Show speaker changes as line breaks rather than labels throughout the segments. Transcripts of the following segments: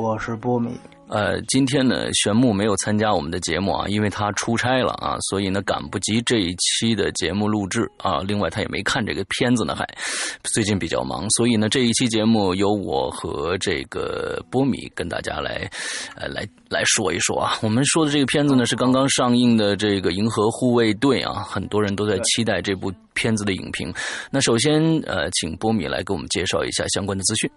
我是波米。
呃，今天呢，玄木没有参加我们的节目啊，因为他出差了啊，所以呢，赶不及这一期的节目录制啊。另外，他也没看这个片子呢，还最近比较忙，所以呢，这一期节目由我和这个波米跟大家来，呃，来来说一说啊。我们说的这个片子呢，是刚刚上映的这个《银河护卫队》啊，很多人都在期待这部片子的影评。那首先，呃，请波米来给我们介绍一下相关的资讯。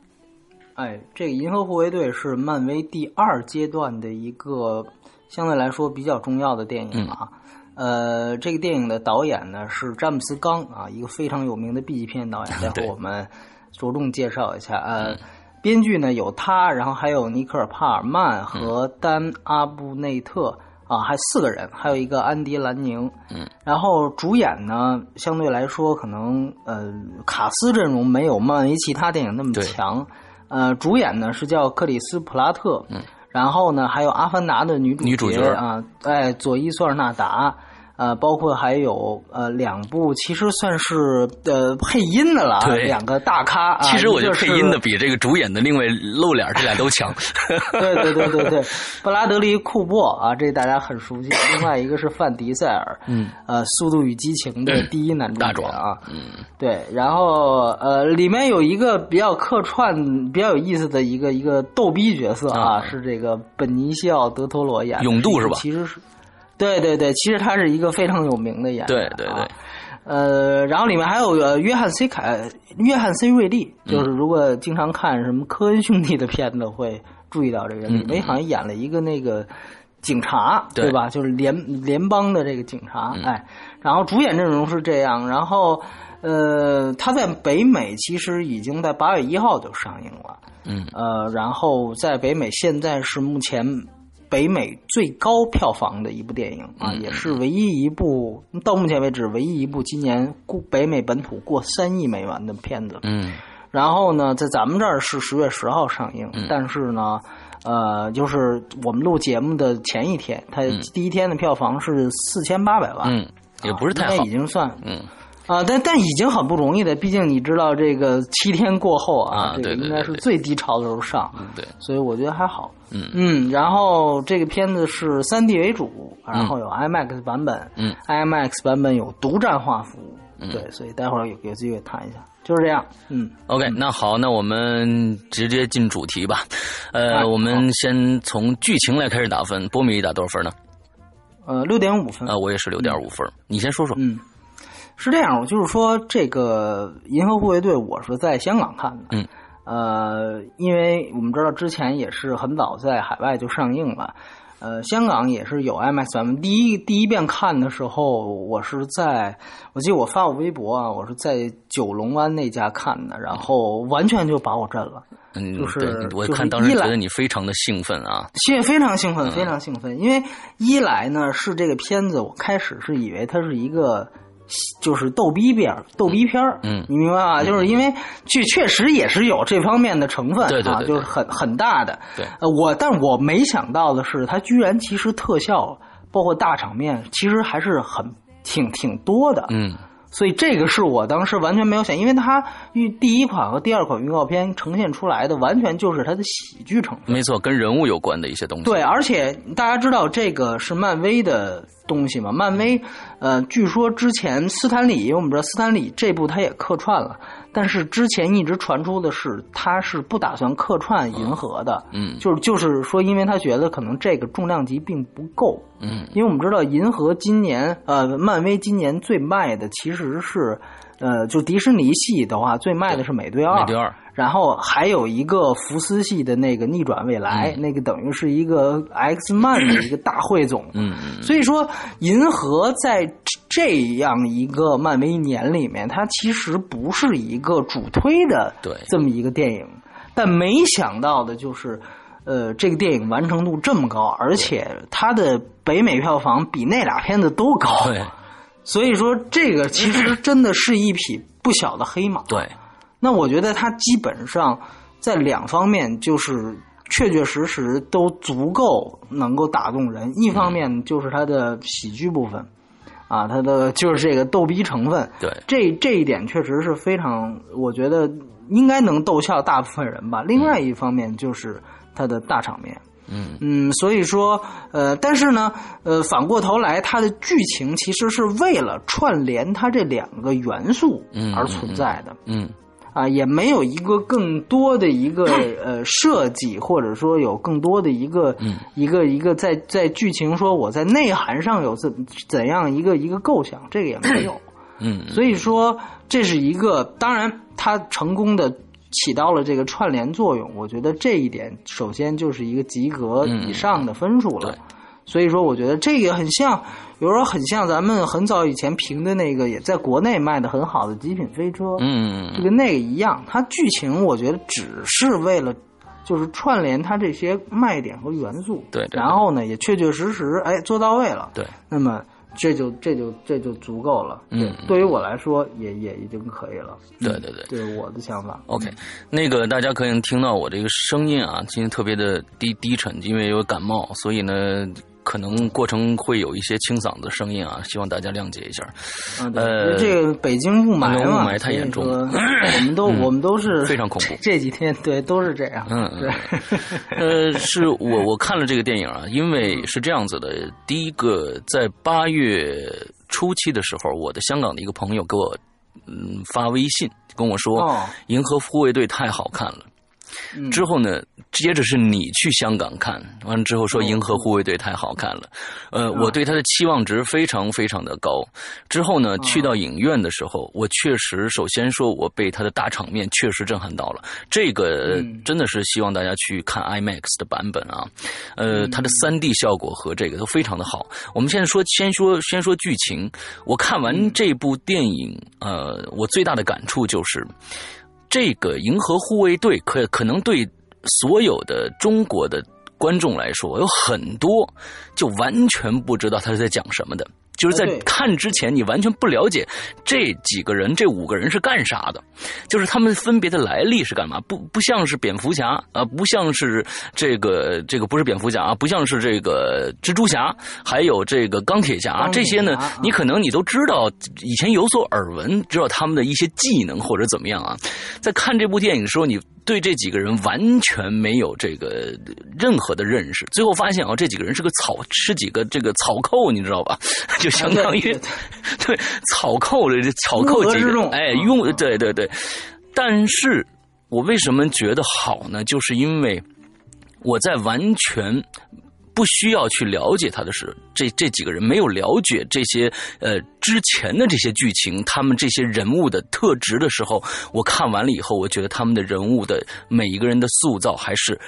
哎，这个《银河护卫队》是漫威第二阶段的一个相对来说比较重要的电影啊。呃，这个电影的导演呢是詹姆斯·刚啊，一个非常有名的 B 级片导演。待会我们着重介绍一下。呃，编剧呢有他，然后还有尼克尔·帕尔曼和丹·阿布内特啊，还四个人，还有一个安迪·兰宁。
嗯。
然后主演呢，相对来说可能呃卡斯阵容没有漫威其他电影那么强。呃，主演呢是叫克里斯普拉特，
嗯，
然后呢还有《阿凡达》的女
主
角啊，哎，佐伊索尔纳达。呃，包括还有呃两部，其实算是呃配音的了啊，两个大咖。
其实我觉得配音的比这个主演的另外露脸这俩都强。
对对对对对，布拉德利·库珀啊，这大家很熟悉。另外一个是范迪塞尔，
嗯，
呃，《速度与激情》的第一男主
角
啊，
嗯，
对。然后呃，里面有一个比较客串、比较有意思的一个一个逗逼角色啊，是这个本尼西奥·德托罗演
勇度是吧？
其实是。对对对，其实他是一个非常有名的演员。
对对对，
呃，然后里面还有呃约翰 C 凯、约翰 C 瑞利，就是如果经常看什么科恩兄弟的片子，会注意到这个人。里面好像演了一个那个警察，对吧？就是联联邦的这个警察。哎，然后主演阵容是这样，然后呃，他在北美其实已经在八月一号就上映了。
嗯，
呃，然后在北美现在是目前。北美最高票房的一部电影啊，也是唯一一部到目前为止唯一一部今年过北美本土过三亿美元的片子。
嗯，
然后呢，在咱们这儿是十月十号上映，但是呢，呃，就是我们录节目的前一天，它第一天的票房是四千八百万，
嗯，也不是太
好，已经算
嗯。
啊，但但已经很不容易的，毕竟你知道这个七天过后
啊，
这个应该是最低潮的时候上，
对，
所以我觉得还好。
嗯
嗯，然后这个片子是三 D 为主，然后有 IMAX 版本，
嗯
，IMAX 版本有独占画幅，
嗯，
对，所以待会儿有有机会谈一下，就是这样。嗯
，OK，那好，那我们直接进主题吧。呃，我们先从剧情来开始打分，波米打多少分呢？
呃，六点五分。
啊，我也是六点五分。你先说说。
嗯。是这样，我就是说，这个《银河护卫队》我是在香港看的，
嗯，
呃，因为我们知道之前也是很早在海外就上映了，呃，香港也是有 M S M。第一第一遍看的时候，我是在，我记得我发过微博啊，我是在九龙湾那家看的，然后完全就把我震了，
嗯，
就是
我看当时觉得你非常的兴奋啊，
兴非常兴奋，非常兴奋，因为一来呢是这个片子，我开始是以为它是一个。就是逗逼片逗逼片
嗯，
你明白吧？就是因为确确实也是有这方面的成分，
对对
对，就是很很大的。
对，
呃，我但我没想到的是，它居然其实特效包括大场面，其实还是很挺挺多的。
嗯。
所以这个是我当时完全没有想，因为它预第一款和第二款预告片呈现出来的完全就是它的喜剧成分，
没错，跟人物有关的一些东西。
对，而且大家知道这个是漫威的东西嘛？漫威，呃，据说之前斯坦李，因为我们知道斯坦李这部他也客串了。但是之前一直传出的是，他是不打算客串银河的，
嗯，
就是就是说，因为他觉得可能这个重量级并不够，
嗯，
因为我们知道银河今年，呃，漫威今年最卖的其实是。呃，就迪士尼系的话，最卖的是美队二，
美队二，
然后还有一个福斯系的那个逆转未来，那个等于是一个 X 曼的一个大汇总，
嗯，
所以说银河在这样一个漫威年里面，它其实不是一个主推的
对。
这么一个电影，但没想到的就是。呃，这个电影完成度这么高，而且它的北美票房比那俩片子都高，
对，
所以说这个其实真的是一匹不小的黑马。
对，
那我觉得它基本上在两方面就是确确实实都足够能够打动人。一方面就是它的喜剧部分，啊，它的就是这个逗逼成分，
对，
这这一点确实是非常，我觉得应该能逗笑大部分人吧。另外一方面就是它的大场面。
嗯
嗯，所以说，呃，但是呢，呃，反过头来，它的剧情其实是为了串联它这两个元素而存在的。
嗯
啊，也没有一个更多的一个 呃设计，或者说有更多的一个、
嗯
一个一个在在剧情说我在内涵上有怎怎样一个一个构想，这个也没有。
嗯
所以说这是一个，当然它成功的起到了这个串联作用，我觉得这一点首先就是一个及格以上的分数了。
对
所以说，我觉得这个很像，有时候很像咱们很早以前评的那个，也在国内卖的很好的《极品飞车》。
嗯
就跟那个一样，它剧情我觉得只是为了就是串联它这些卖点和元素，
对对对。
然后呢也确确实实哎做到位了，
对，
那么这就这就这就足够了，对
嗯。
对于我来说也也已经可以了，嗯
对对。对。
这是我的想法。
OK，那个大家可以听到我这个声音啊，今天特别的低低沉，因为有感冒，所以呢，可能过程会有一些清嗓子的声音啊，希望大家谅解一下。
啊，
呃
这个北京雾霾嘛，
雾霾太严重了。
我们都我们都是
非常恐怖。
这几天对都是这样，
嗯嗯。
对，
呃，是我我看了这个电影啊，因为是这样子的，第一个在八月初期的时候，我的香港的一个朋友给我嗯发微信跟我说，
哦。
银河护卫队》太好看了。
嗯。
之后呢，接着是你去香港看，完了之后说
哦《
银河护卫队》太好看了，呃，我对它的期望值非常非常的高。之后
哦
呢，去到影院的时候，我确实首先说我被它的大场面确实震撼到了，这个
嗯。
真的是希望大家去看 IMAX 的版本啊，
嗯。
呃，它的三 D 效果和这个都非常的好。我们现在说，先说先说剧情，我看完
嗯。
这部电影，呃，我最大的感触就是。这个银河护卫队可可能对所有的中国的观众来说，有很多就完全不知道他是在讲什么的。就是在看之前，你完全不了解这几个人、这五个人是干啥的，就是他们分别的来历是干嘛？不不像是蝙蝠侠啊，不像是这个这个不是蝙蝠侠啊，不像是这个蜘蛛侠，还有这个钢铁侠这些呢
啊，
你可能你都知道，以前有所耳闻，知道他们的一些技能或者怎么样啊。在看这部电影的时候，你对这几个人完全没有这个任何的认识，最后发现啊，这几个人是个草，是几个这个草寇，你知道吧？就相当于
对
对草寇的这草寇几个，
乌合之众
哎，
嗯
用对对对。但是我为什么觉得好呢？就是因为我在完全不需要去了解他的是这这几个人，没有了解这些呃之前的这些剧情，他们这些人物的特质的时候，我看完了以后，我觉得他们的人物的每一个人的塑造还是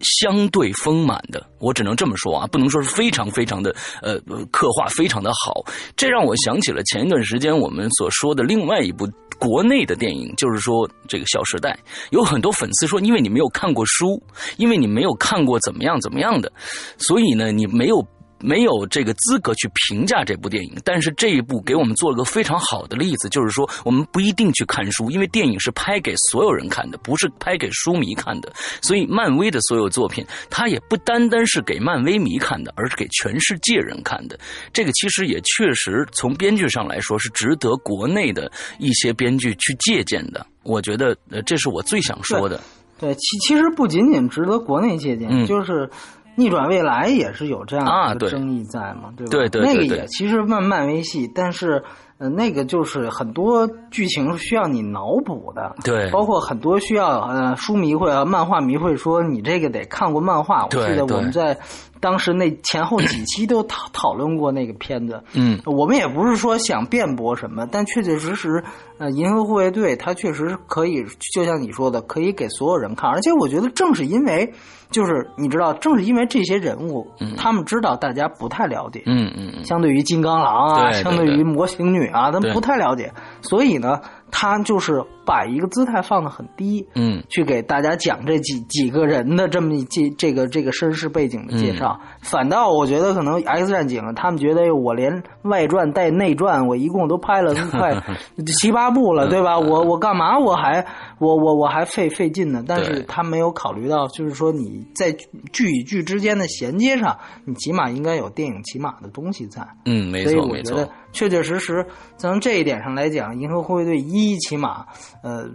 相对丰满的。我只能这么说啊，不能说是非常非常的呃呃刻画非常的好。这让我想起了前一段时间我们所说的另外一部国内的电影，就是说这个《小时代》，有很多粉丝说，因为你没有看过书，因为你没有看过怎么样怎么样的，所以呢，你没有。没有这个资格去评价这部电影，但是这一部给我们做了个非常好的例子，就是说我们不一定去看书，因为电影是拍给所有人看的，不是拍给书迷看的。所以漫威的所有作品，它也不单单是给漫威迷看的，而是给全世界人看的。这个其实也确实从编剧上来说是值得国内的一些编剧去借鉴的。我觉得，呃，这是我最想说的。
对，其其实不仅仅值得国内借鉴，
嗯
就是逆转未来也是有这样的争议在嘛，对吧？
对对对对
那个也其实漫漫威系，但是呃，那个就是很多剧情是需要你脑补的，
对
包括很多需要呃书迷会啊、漫画迷会说你这个得看过漫画。我记得我们在当时那前后几期都讨讨论过那个片子，
嗯，
我们也不是说想辩驳什么，但确确实实，呃，银河护卫队它确实是可以，就像你说的，可以给所有人看。而且我觉得正是因为，就是你知道，正是因为这些人物，他们知道大家不太了解，
嗯嗯嗯，
相对于金刚狼啊，
对对
相对于
对
魔形女啊，他们不太了解，所以呢，他就是把一个姿态放得很低，
嗯，
去给大家讲这几几个人的这么一这这个这个身世背景的介绍。反倒我觉得可能 X 战警他们觉得我连外传带内传，我一共都拍了快 七八部了，对吧？我我干嘛我还我我我还费费劲呢？但是他没有考虑到，就是说你在剧与剧之间的衔接上，你起码应该有电影起码的东西在。
嗯，没
所以
错没错
我觉得。确确实实，从这一点上来讲，《银河护卫队一》起码呃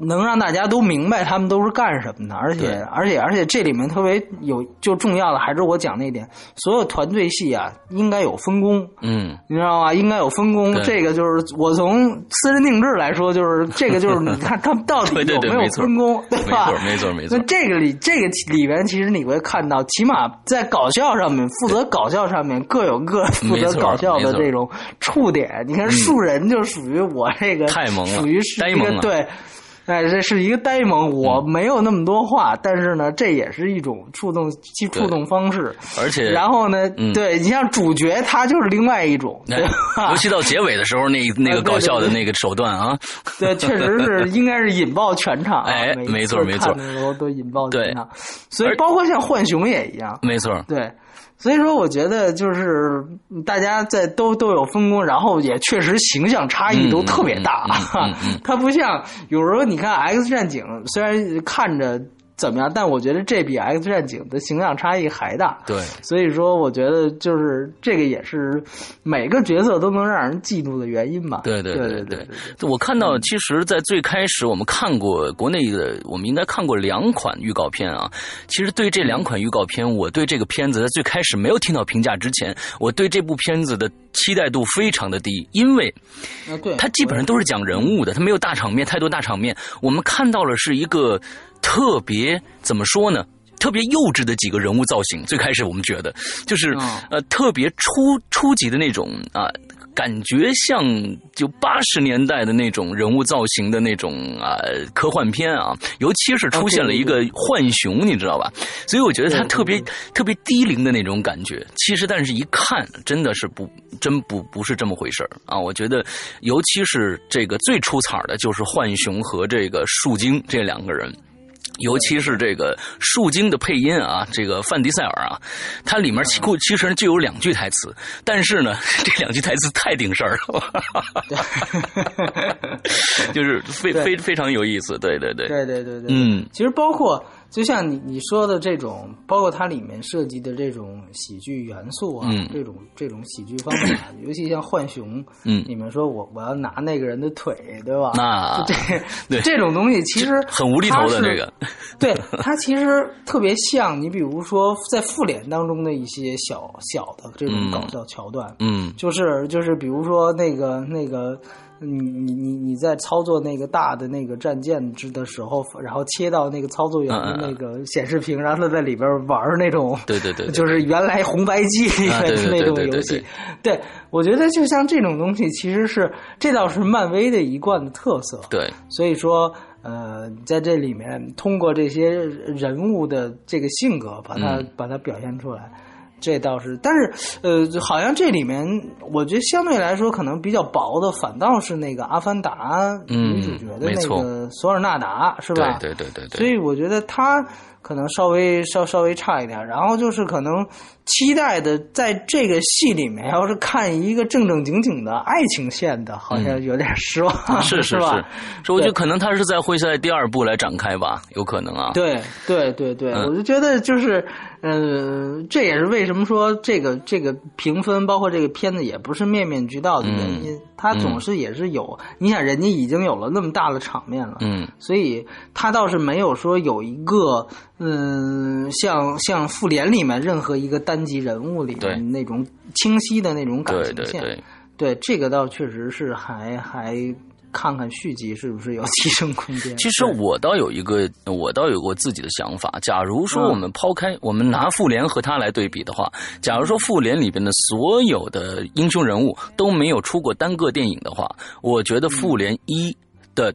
能让大家都明白他们都是干什么的，而且而且而且这里面特别有就重要的还是我讲那点，所有团队戏啊应该有分工。
嗯，
你知道吗？应该有分工，这个就是我从私人定制来说，就是这个就是你 看他们到底有没有分工，对
没
吧？
错没错没错
那这个里这个里边，其实你会看到，起码在搞笑上面，负责搞笑上面各有各负责搞笑的这种触点。你看树人就属于我这个
太萌了
属于是一个对。哎，这是一个呆萌，我没有那么多话，但是呢，这也是一种触动，其触动方式。
而且
然后呢，
嗯
对你像主角，他就是另外一种，对
尤？其到结尾的时候，那 那个搞笑的那个手段啊，
对，确实是应该是引爆全场啊。
哎没错没错
都引爆全场，所以包括像浣熊也一样。
没错，
对，所以说我觉得就是大家在都都有分工，然后也确实形象差异都特别大。
嗯嗯嗯嗯嗯
它不像有时候你看《X 战警》，虽然看着怎么样，但我觉得这比《X 战警》的形象差异还大。
对，
所以说，我觉得就是这个也是每个角色都能让人嫉妒的原因吧。
对
对
对
对
对，我看到，其实，在最开始我们看过国内的，我们应该看过两款预告片啊。其实对这两款预告片，我对这个片子在最开始没有听到评价之前，我对这部片子的期待度非常的低，因为它基本上都是讲人物的，它没有大场面，太多大场面。我们看到了是一个特别怎么说呢？特别幼稚的几个人物造型，最开始我们觉得就是、
嗯
呃特别初初级的那种啊、感觉像就八十年代的那种人物造型的那种啊、科幻片啊，尤其是出现了一个浣熊，你知道吧？所以我觉得它
对对
特别特别低龄的那种感觉。其实，但是一看真的是不真不不是这么回事儿啊！我觉得，尤其是这个最出彩儿的就是浣熊和这个树精这两个人。尤其是这个树精的配音啊，这个范迪塞尔啊，它里面其其实就有两句台词，但是呢，这两句台词太顶事儿了，就是非非非常有意思，对对。对，
对对对对，
嗯，
其实包括就像你你说的这种，包括它里面涉及的这种喜剧元素啊，
嗯
这种这种喜剧方法，尤其像浣熊，
嗯
你们说我我要拿那个人的腿，对吧？
那
这
对
这种东西其实
很无厘头的这个，
对它其实特别像你，比如说在复联当中的一些小小的这种
嗯
搞笑桥段，
嗯
就是就是比如说那个那个，你你你你在操作那个大的那个战舰之的时候，然后切到那个操作员的那个显示屏，然后他在里边玩那种，
对对对对
就是原来红白机里面的那种游戏。对，我觉得就像这种东西，其实是这倒是漫威的一贯的特色。
对，
所以说，呃，在这里面通过这些人物的这个性格，把它、
嗯
把它表现出来，这倒是。但是，呃，好像这里面，我觉得相对来说可能比较薄的，反倒是那个《阿凡达》
嗯
女主角的那个索尔纳达，是吧？
对对对对对，
所以我觉得他可能稍微稍稍微差一点，然后就是可能期待的在这个戏里面，要是看一个正正经经的爱情线的，好像有点失望，
嗯是是
是吧？
是，所以我觉得可能他是在会在第二部来展开吧，有可能啊，
对对对对，
嗯
我就觉得就是，呃，这也是为什么说这个这个评分，包括这个片子也不是面面俱到的原因。他总是也是有，你想人家已经有了那么大的场面了，
嗯
所以他倒是没有说有一个，嗯，像像复联里面任何一个单集人物里面那种清晰的那种感情线。
对对。
对这个倒确实是还还看看续集是不是有提升空间。
其实我倒有一个，我倒有过自己的想法。假如说
嗯
我们抛开，我们拿复联和他来对比的话，假如说复联里边的所有的英雄人物都没有出过单个电影的话，我觉得复联一的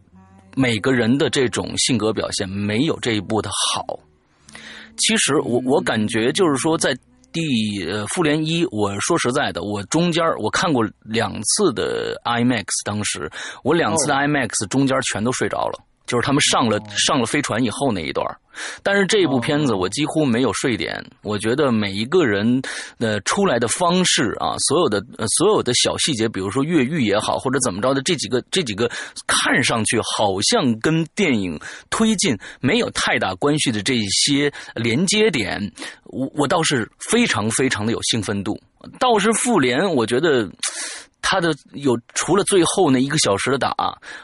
每个人的这种性格表现没有这一部的好。其实我我感觉就是说在。第呃复联一，我说实在的，我中间我看过两次的 IMAX，当时我两次的 IMAX 中间全都睡着了。就是他们上了上了飞船以后那一段但是这部片子我几乎没有睡点。我觉得每一个人的出来的方式啊，所有的所有的小细节，比如说越狱也好，或者怎么着的，这几个这几个看上去好像跟电影推进没有太大关系的这些连接点，我我倒是非常非常的有兴奋度。倒是复联，我觉得。他的有除了最后那一个小时的打，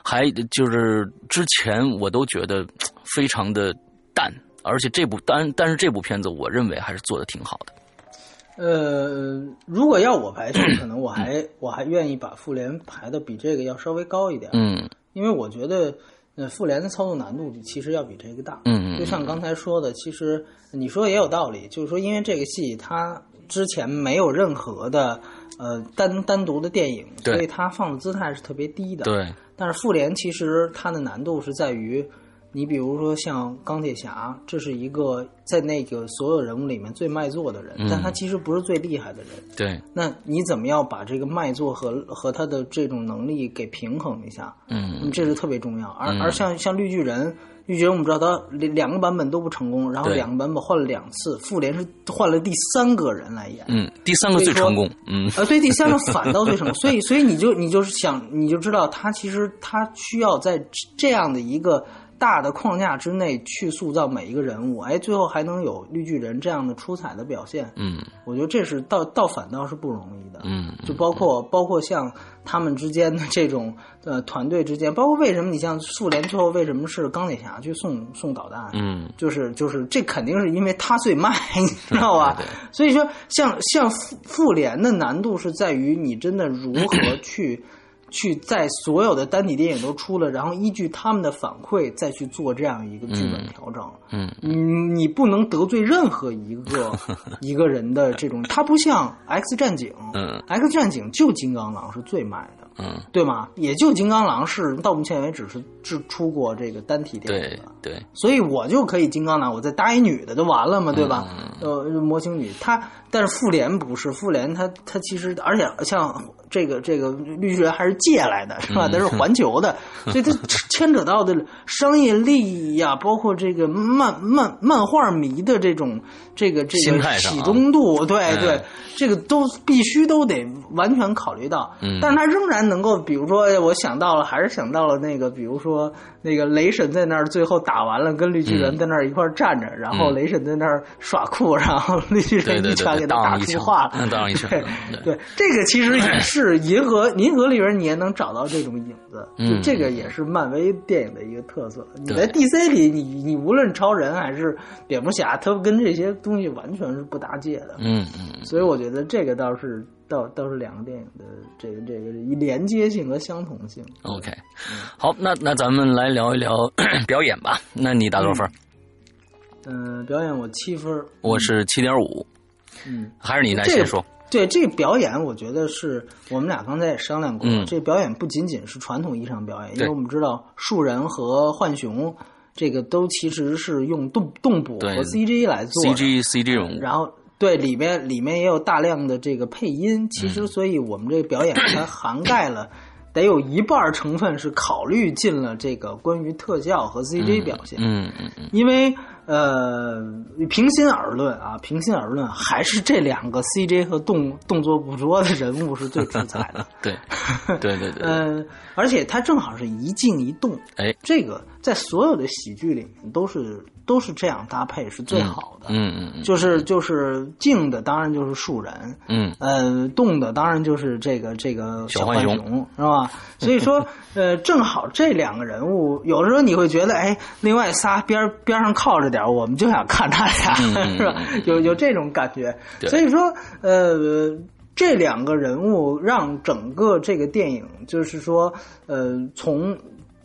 还就是之前我都觉得非常的淡，而且这部但但是这部片子我认为还是做的挺好的。
呃，如果要我排，可能我还我还愿意把复联排的比这个要稍微高一点。
嗯，
因为我觉得呃复联的操作难度其实要比这个大。
嗯
嗯，就像刚才说的，其实你说也有道理，就是说因为这个戏它之前没有任何的。呃，单单独的电影，所以它放的姿态是特别低的。
对，
但是复联其实它的难度是在于，你比如说像钢铁侠，这是一个在那个所有人物里面最卖座的人，但他其实不是最厉害的人。
对，
那你怎么样把这个卖座和和他的这种能力给平衡一下？
嗯，
这是特别重要。而而像像绿巨人。绿巨人我们知道他两个版本都不成功，然后两个版本换了两次，复联是换了第三个人来演，
嗯，第三个最成功，嗯，
啊，对，第三个反倒最成功，所以所以你就你就是想你就知道他其实他需要在这样的一个。大的框架之内去塑造每一个人物，哎，最后还能有绿巨人这样的出彩的表现，
嗯，
我觉得这是倒倒反倒是不容易的，
嗯，
就包括包括像他们之间的这种呃团队之间，包括为什么你像复联最后为什么是钢铁侠去送送导弹，
嗯，
就是就是这肯定是因为他最卖，你 知道吧？所以说像像复复联的难度是在于你真的如何 去。去在所有的单体电影都出了，然后依据他们的反馈再去做这样一个剧本调整。
嗯，
你你不能得罪任何一个 一个人的这种，它不像 X 战警。
嗯
，X 战警就金刚狼是最卖的。
嗯，
对吗？也就金刚狼是到目前为止是只出过这个单体电影的。
对，
所以我就可以金刚狼，我再搭一女的就完了嘛，对吧？呃，模型女，她但是复联不是复联，它它其实而且像。这个这个绿巨人还是借来的，是吧？那是环球的，所以它牵扯到的商业利益呀，包括这个漫漫漫画迷的这种这个这个喜中度，对对，这个都必须都得完全考虑到。
嗯，
但是他仍然能够，比如说，我想到了，还是想到了那个，比如说。那个雷神在那儿最后打完了，跟绿巨人在那儿一块站着，然后雷神在那儿耍酷，然后绿巨人一拳给他打出化了。对对，这个其实也是银河银河里边你也能找到这种影子，就这个也是漫威电影的一个特色。你在 DC 里，你你无论超人还是蝙蝠侠，他跟这些东西完全是不搭界的。
嗯嗯，
所以我觉得这个倒是。倒倒是两个电影的这个这个连接性和相同性。
OK，好，那那咱们来聊一聊 表演吧。那你打多少分？
嗯，表演我七分，
我是七点五。
嗯，
还是你来先说。
对这个表演，我觉得是我们俩刚才也商量过。
嗯，
这表演不仅仅是传统意义上表演，因为我们知道树人和浣熊这个都其实是用动动捕和 CG 来做
CG CG 人物，
然后。对，里面里面也有大量的这个配音，其实，所以我们这个表演它 涵盖了，得有一半成分是考虑进了这个关于特效和 CG 表现。
嗯嗯嗯，
因为。呃，平心而论啊，平心而论，还是这两个 CJ 和动动作捕捉的人物是最出彩的。
对，对对对。
嗯，而且它正好是一静一动，
哎，
这个在所有的喜剧里面都是都是这样搭配是最好的。
嗯嗯嗯。
就是就是静的，当然就是树人。
嗯。
呃，动的当然就是这个这个
小
浣熊，是吧？所以说，呃，正好这两个人物，有的时候你会觉得，哎，另外仨边边上靠着点。我们就想看他俩，是吧？有有这种感觉，所以说，呃，这两个人物让整个这个电影，就是说，呃，从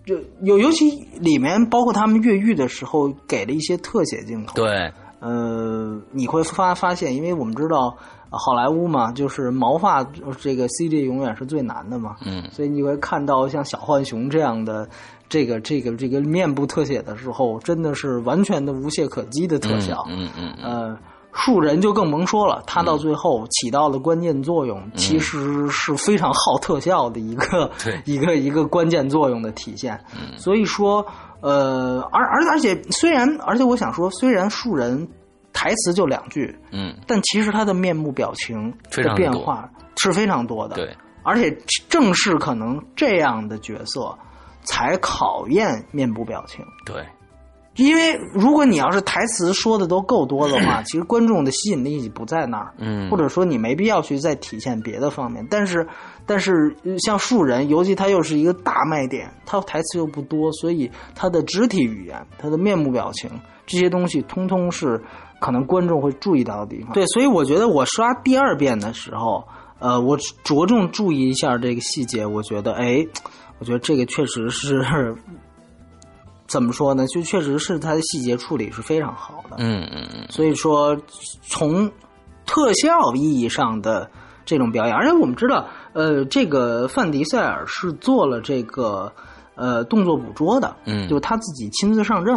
就尤尤其里面包括他们越狱的时候，给了一些特写镜头。
对，
呃，你会发发现，因为我们知道好莱坞嘛，就是毛发这个 CG 永远是最难的嘛，
嗯，
所以你会看到像小浣熊这样的。这个这个这个面部特写的时候，真的是完全的无懈可击的特效。
嗯嗯。
呃，树人就更甭说了，他到最后起到的关键作用，其实是非常耗特效的一个 一个一个关键作用的体现。所以说，呃，而而而且虽然，而且我想说，虽然树人台词就两句，
嗯，
但其实他的面部表情的变化是非常多的。
对，
而且正是可能这样的角色，才考验面部表情。
对。
因为如果你要是台词说的都够多的话，其实观众的吸引力不在那儿，
嗯，
或者说你没必要去再体现别的方面。但是，但是像树人，尤其他又是一个大卖点，他台词又不多，所以他的肢体语言、他的面部表情这些东西，通通是可能观众会注意到的地方。对，所以我觉得我刷第二遍的时候，呃，我着重注意一下这个细节，我觉得，哎，我觉得这个确实是。怎么说呢？就确实是它的细节处理是非常好的。
嗯嗯嗯。
所以说，从特效意义上的这种表演，而且我们知道，呃，这个范迪塞尔是做了这个呃动作捕捉的，
嗯，
就他自己亲自上阵。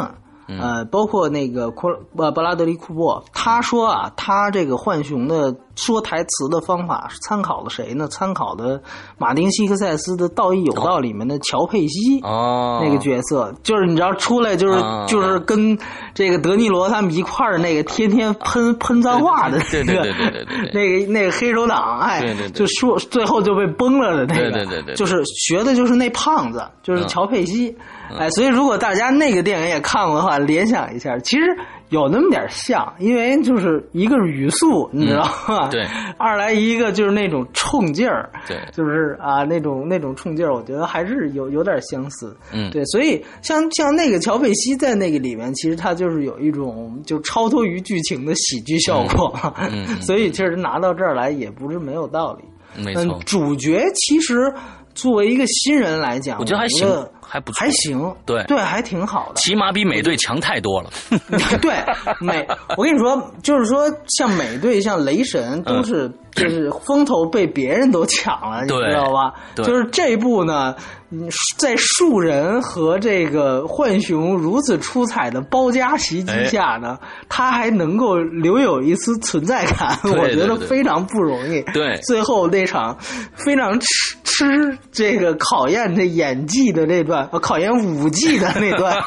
呃，包括那个库呃布拉德利库珀，他说啊，他这个浣熊的说台词的方法是参考了谁呢？参考的马丁西克塞斯的《道义有道》里面的乔佩西
哦，
那个角色，就是你知道出来就是就是跟这个德尼罗他们一块儿那个天天喷喷脏话的
那个
那个那个黑手党，哎，
对对，
就说最后就被崩了的那个，
对对对，
就是学的就是那胖子，就是乔佩西。哎，所以如果大家那个电影也看过的话，联想一下，其实有那么点像，因为就是一个是语速，你知道吗？
对。
二来一个就是那种冲劲儿，
对，
就是啊那种那种冲劲儿，我觉得还是有有点相似。
嗯，
对，所以像像那个乔贝西在那个里面，其实他就是有一种就超脱于剧情的喜剧效果，
嗯，
所以其实拿到这儿来也不是没有道理。
没错，
主角其实作为一个新人来讲，我
觉得还行。还不
还行，
对
对，还挺好的。
起码比美队强太多了。
对美，我跟你说，就是说，像美队、像雷神，都是就是风头被别人都抢了，你知道吧？就是这部呢，在树人和这个浣熊如此出彩的包夹袭击下呢，他还能够留有一丝存在感，我觉得非常不容易。
对，
最后那场非常吃吃这个考验这演技的那段。考验武技的那段，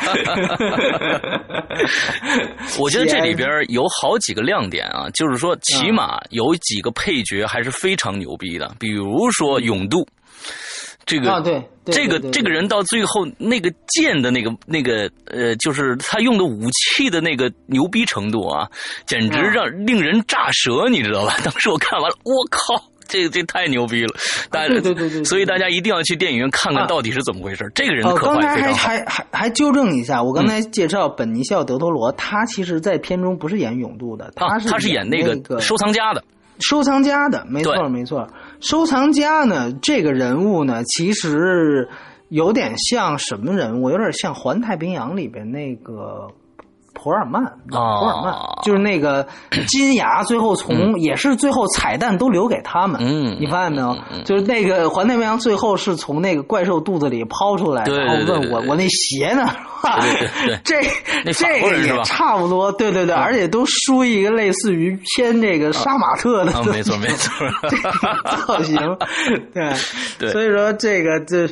我觉得这里边有好几个亮点啊，就是说，起码有几个配角还是非常牛逼的，比如说永渡，这个
啊，对，
这个这个人到最后那个剑的那个那个呃，就是他用的武器的那个牛逼程度啊，简直让令人炸舌，你知道吧？当时我看完了，我靠！这这太牛逼了，大家
对对对对，
所以大家一定要去电影院看看到底是怎么回事。这个人可
刚才还还还还纠正一下，我刚才介绍本尼肖德托罗，他其实在片中不是演永度的，他是
他是演那
个
收藏家的，
收藏家的，没错没错。收藏家呢，这个人物呢，其实有点像什么人物？有点像《环太平洋》里边那个。普尔曼，普尔曼就是那个金牙，最后从也是最后彩蛋都留给他们。
嗯，
你发现没有？就是那个环太平洋最后是从那个怪兽肚子里抛出来，然后问我我那鞋呢？这这个也差不多，对对对，而且都梳一个类似于偏这个杀马特的，
没错没 错，
造型，对
对，
所以说这个这。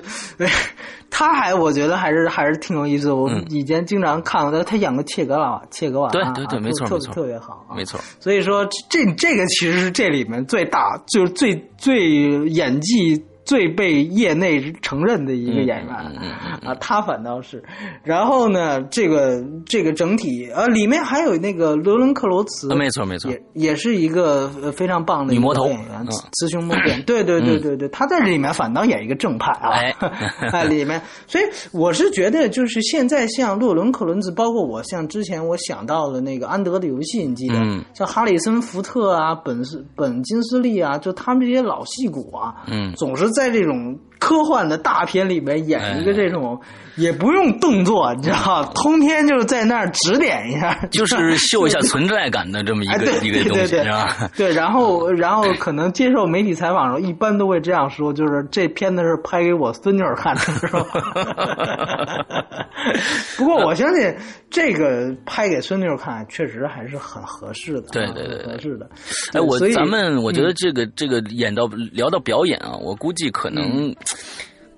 他还我觉得还是还是挺有意思。我以前经常看过他，他演个切格瓦，切格瓦，
对对对，没错没错，
特别好，
没错。
所以说这这个其实是这里面最大，就是最最演技。最被业内承认的一个演员啊，他反倒是。然后呢，这个这个整体呃，里面还有那个罗伦克罗茨，
没错没错，
也也是一个非常棒的
女魔头
演员，雌雄莫辨。对对对对对，他在这里面反倒演一个正派啊，哎里面。所以我是觉得，就是现在像洛伦克伦茨，包括我像之前我想到的那个安德的游戏，你记得？像哈里森福特啊，本斯本金斯利啊，就他们这些老戏骨啊，
嗯，
总是在。在这种科幻的大片里面演一个这种，也不用动作，你知道，通天就是在那儿指点一下，
就是秀一下存在感的这么一个 一个东西，
是吧？对，然后然后可能接受媒体采访的时候，一般都会这样说，就是这片子是拍给我孙女看的，是吧？不过我相信这个拍给孙女看，确实还是很合适的。
对对对，
合适的。
哎，我咱们我觉得这个这个演到聊到表演啊，我估计可能。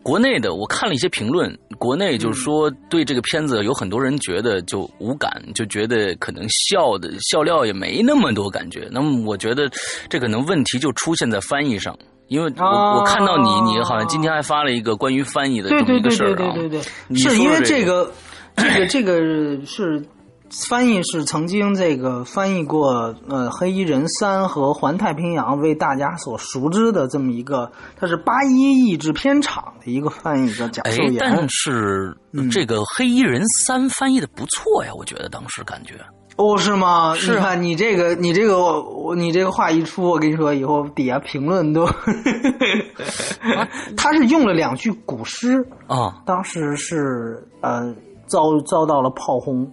国内的我看了一些评论，国内就是说对这个片子有很多人觉得就无感，就觉得可能笑的笑料也没那么多感觉。那么我觉得这可能问题就出现在翻译上，因为我我看到你你好像今天还发了一个关于翻译的这么一个事儿
啊，对对对对对，是因为这个这个这个是。翻译是曾经这个翻译过呃《黑衣人三》和《环太平洋》，为大家所熟知的这么一个，他是八一译制片厂的一个翻译叫贾秀妍。
但是这个《黑衣人三》翻译的不错呀，我觉得当时感觉。
哦，是吗？
是
啊，你这个你这个我你这个话一出，我跟你说，以后底下评论都，他是用了两句古诗
啊，
当时是呃遭遭到了炮轰。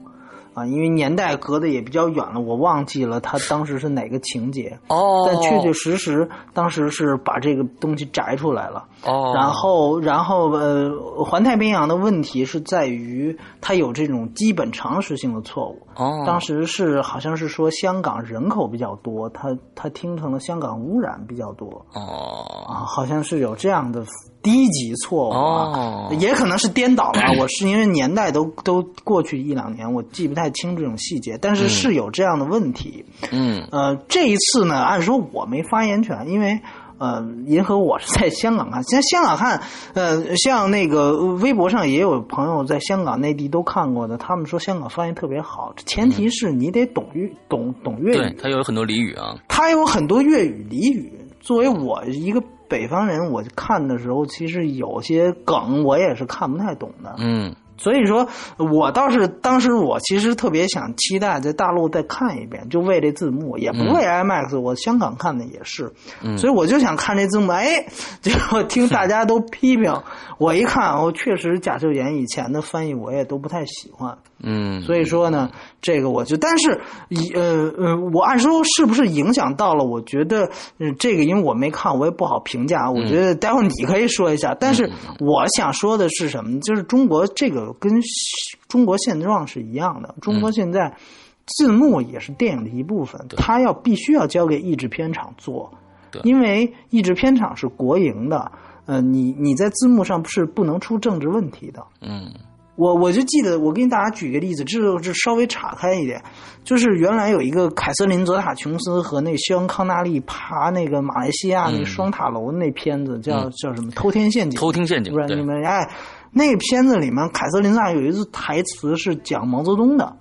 啊，因为年代隔得也比较远了，我忘记了他当时是哪个情节。
哦，
但确确实实当时是把这个东西摘出来了。
哦，
然后，然后呃，环太平洋的问题是在于它有这种基本常识性的错误。
哦，
当时是好像是说香港人口比较多，他他听成了香港污染比较多。
哦，
啊，好像是有这样的。低级错误啊，也可能是颠倒了。我是因为年代都都过去一两年，我记不太清这种细节，但是是有这样的问题。
嗯，
呃，这一次呢，按说我没发言权，因为呃，银河我是在香港看，在香港看，呃，像那个微博上也有朋友在香港、内地都看过的，他们说香港翻译特别好，前提是你得懂粤懂懂粤语，
对，它有很多俚语啊，
它有很多粤语俚语。作为我一个。北方人，我看的时候，其实有些梗我也是看不太懂的。
嗯。
所以说，我倒是当时我其实特别想期待在大陆再看一遍，就为这字幕，也不为 IMAX，我香港看的也是，所以我就想看这字幕。哎，结果听大家都批评，我一看，我确实贾秀妍以前的翻译我也都不太喜欢。
嗯，
所以说呢，这个我就，但是，呃呃，我按说是不是影响到了？我觉得，这个因为我没看，我也不好评价。我觉得待会儿你可以说一下。但是我想说的是什么？就是中国这个。跟中国现状是一样的，中国现在字幕也是电影的一部分，它要必须要交给译制片厂做，因为译制片厂是国营的，呃，你你在字幕上是不能出政治问题的。
嗯，
我我就记得，我给大家举个例子，这这稍微岔开一点，就是原来有一个凯瑟琳·泽塔·琼斯和那肖恩·康纳利爬那个马来西亚那双塔楼那片子，叫叫什么《偷天陷阱》？
偷听陷阱，
不是你们哎。那片子里面，凯瑟琳娜有一句台词是讲毛泽东的。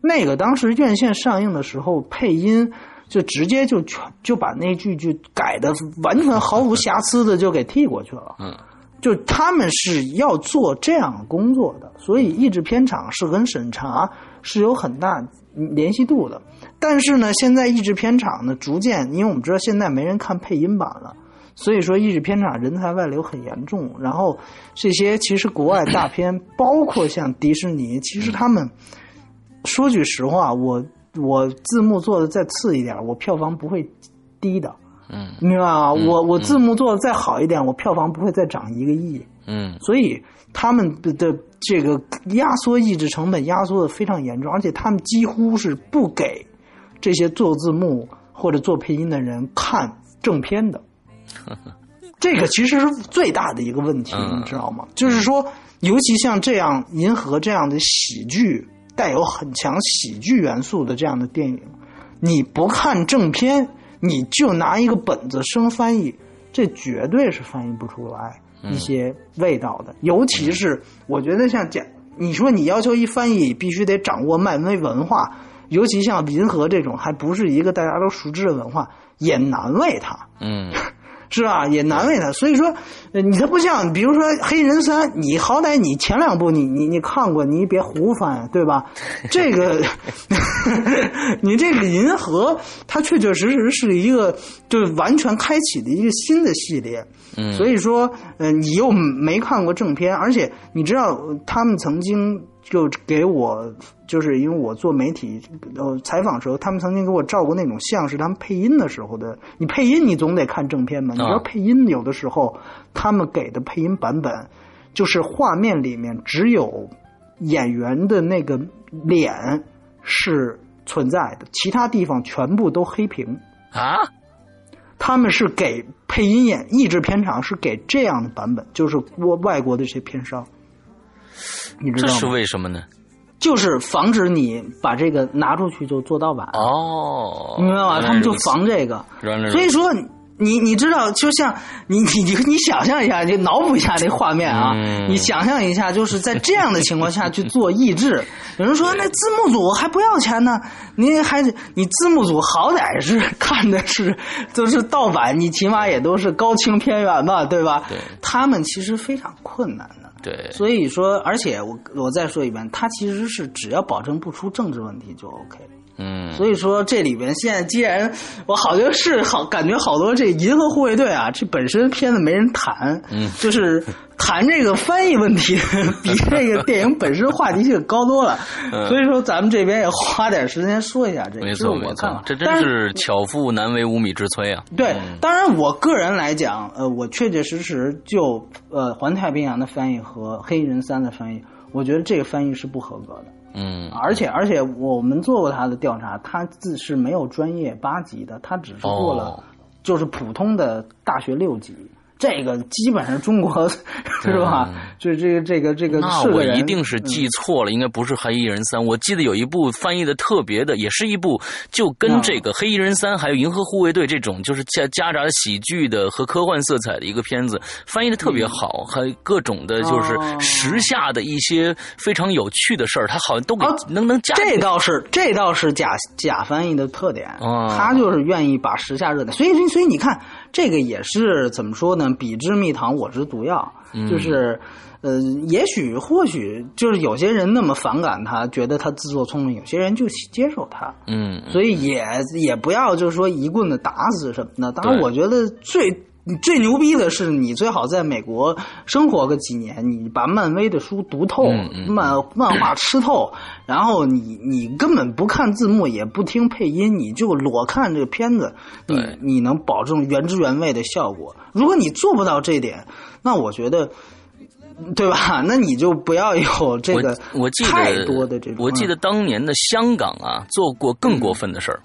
那个当时院线上映的时候，配音就直接就全就把那句就改的完全毫无瑕疵的就给替过去了。
嗯，
就他们是要做这样工作的，所以译制片厂是跟审查是有很大联系度的。但是呢，现在译制片厂呢，逐渐因为我们知道现在没人看配音版了。所以说，译制片厂人才外流很严重。然后，这些其实国外大片，包括像迪士尼，其实他们说句实话，我我字幕做的再次一点，我票房不会低的。
嗯，
明白吗？我我字幕做的再好一点，我票房不会再涨一个亿。
嗯，
所以他们的的这个压缩抑制成本压缩的非常严重，而且他们几乎是不给这些做字幕或者做配音的人看正片的。这个其实是最大的一个问题，你知道吗？就是说，尤其像这样银河这样的喜剧，带有很强喜剧元素的这样的电影，你不看正片，你就拿一个本子生翻译，这绝对是翻译不出来一些味道的。尤其是我觉得像讲，你说你要求一翻译必须得掌握漫威文化，尤其像银河这种还不是一个大家都熟知的文化，也难为他。
嗯。
是吧？也难为他，所以说，你他不像，比如说《黑人三》，你好歹你前两部你你你看过，你别胡翻，对吧？这个，你这个银河，它确确实实是一个，就是完全开启的一个新的系列。
嗯，
所以说，呃，你又没看过正片，而且你知道他们曾经。就给我，就是因为我做媒体呃采访时候，他们曾经给我照过那种像是他们配音的时候的。你配音你总得看正片嘛？你知道配音有的时候他们给的配音版本，就是画面里面只有演员的那个脸是存在的，其他地方全部都黑屏。
啊，
他们是给配音演译制片厂是给这样的版本，就是国外国的这些片商，你知
这是？为什么呢？
就是防止你把这个拿出去就做盗版，
哦，
明白吗？他们就防这个。所以说，你你知道，就像你你你你想象一下，你脑补一下那画面啊，
嗯
你想象一下，就是在这样的情况下去做译制。有人说，那字幕组还不要钱呢？您还你字幕组好歹是 看的是就是盗版，你起码也都是高清片源吧，对吧？
对
他们其实非常困难的。
对，
所以说，而且我我再说一遍，他其实是只要保证不出政治问题就 OK。
嗯，
所以说这里边现在既然我好像是好感觉好多这银河护卫队啊，这本身片子没人谈，
嗯
就是谈这个翻译问题 比这个电影本身话题性高多了。
嗯
所以说咱们这边也花点时间说一下这个，
没错没错这真
但
是巧妇难为无米之炊啊。
对，
嗯
当然我个人来讲，呃，我确确实实就呃《环太平洋》的翻译和《黑衣人三》的翻译，我觉得这个翻译是不合格的。
嗯，
而且而且我们做过他的调查，他自是没有专业八级的，他只是过了
哦
就是普通的大学六级。这个基本上中国 是吧？就这个这个这个
那我一定是记错了，应该不是《黑衣人三》。我记得有一部翻译的特别的，也是一部就跟这个《黑衣人三》还有《银河护卫队》这种，就是夹夹杂喜剧的和科幻色彩的一个片子，翻译的特别好，还各种的就是
哦
时下的一些非常有趣的事儿，他好像都给
哦
能能加。
这倒是这倒是假假翻译的特点，
哦
他就是愿意把时下热点，所以所以你看这个也是怎么说呢？彼之蜜糖，我之毒药，
嗯
就是。呃，也许或许就是有些人那么反感他，觉得他自作聪明；有些人就接受他，
嗯，
所以也也不要就是说一棍子打死什么的。当然，我觉得最最牛逼的是，你最好在美国生活个几年，你把漫威的书读透，漫漫画吃透，然后你你根本不看字幕，也不听配音，你就裸看这个片子，你你能保证原汁原味的效果。如果你做不到这点，那我觉得。对吧？那你就不要有这个
我我记得
太多的这种。
我记得当年的香港啊，做过更过分的事儿。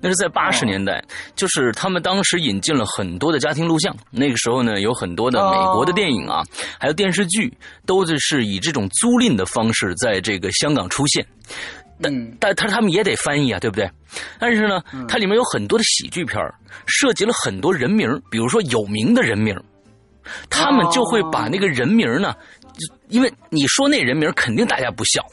那是在八十
哦
年代，就是他们当时引进了很多的家庭录像。那个时候呢，有很多的美国的电影啊，还有电视剧，都是以这种租赁的方式在这个香港出现。但
嗯
但他他们也得翻译啊，对不对？但是呢，它里面有很多的喜剧片儿涉及了很多人名，比如说有名的人名，他们就会把那个人名呢，就因为你说那人名肯定大家不笑，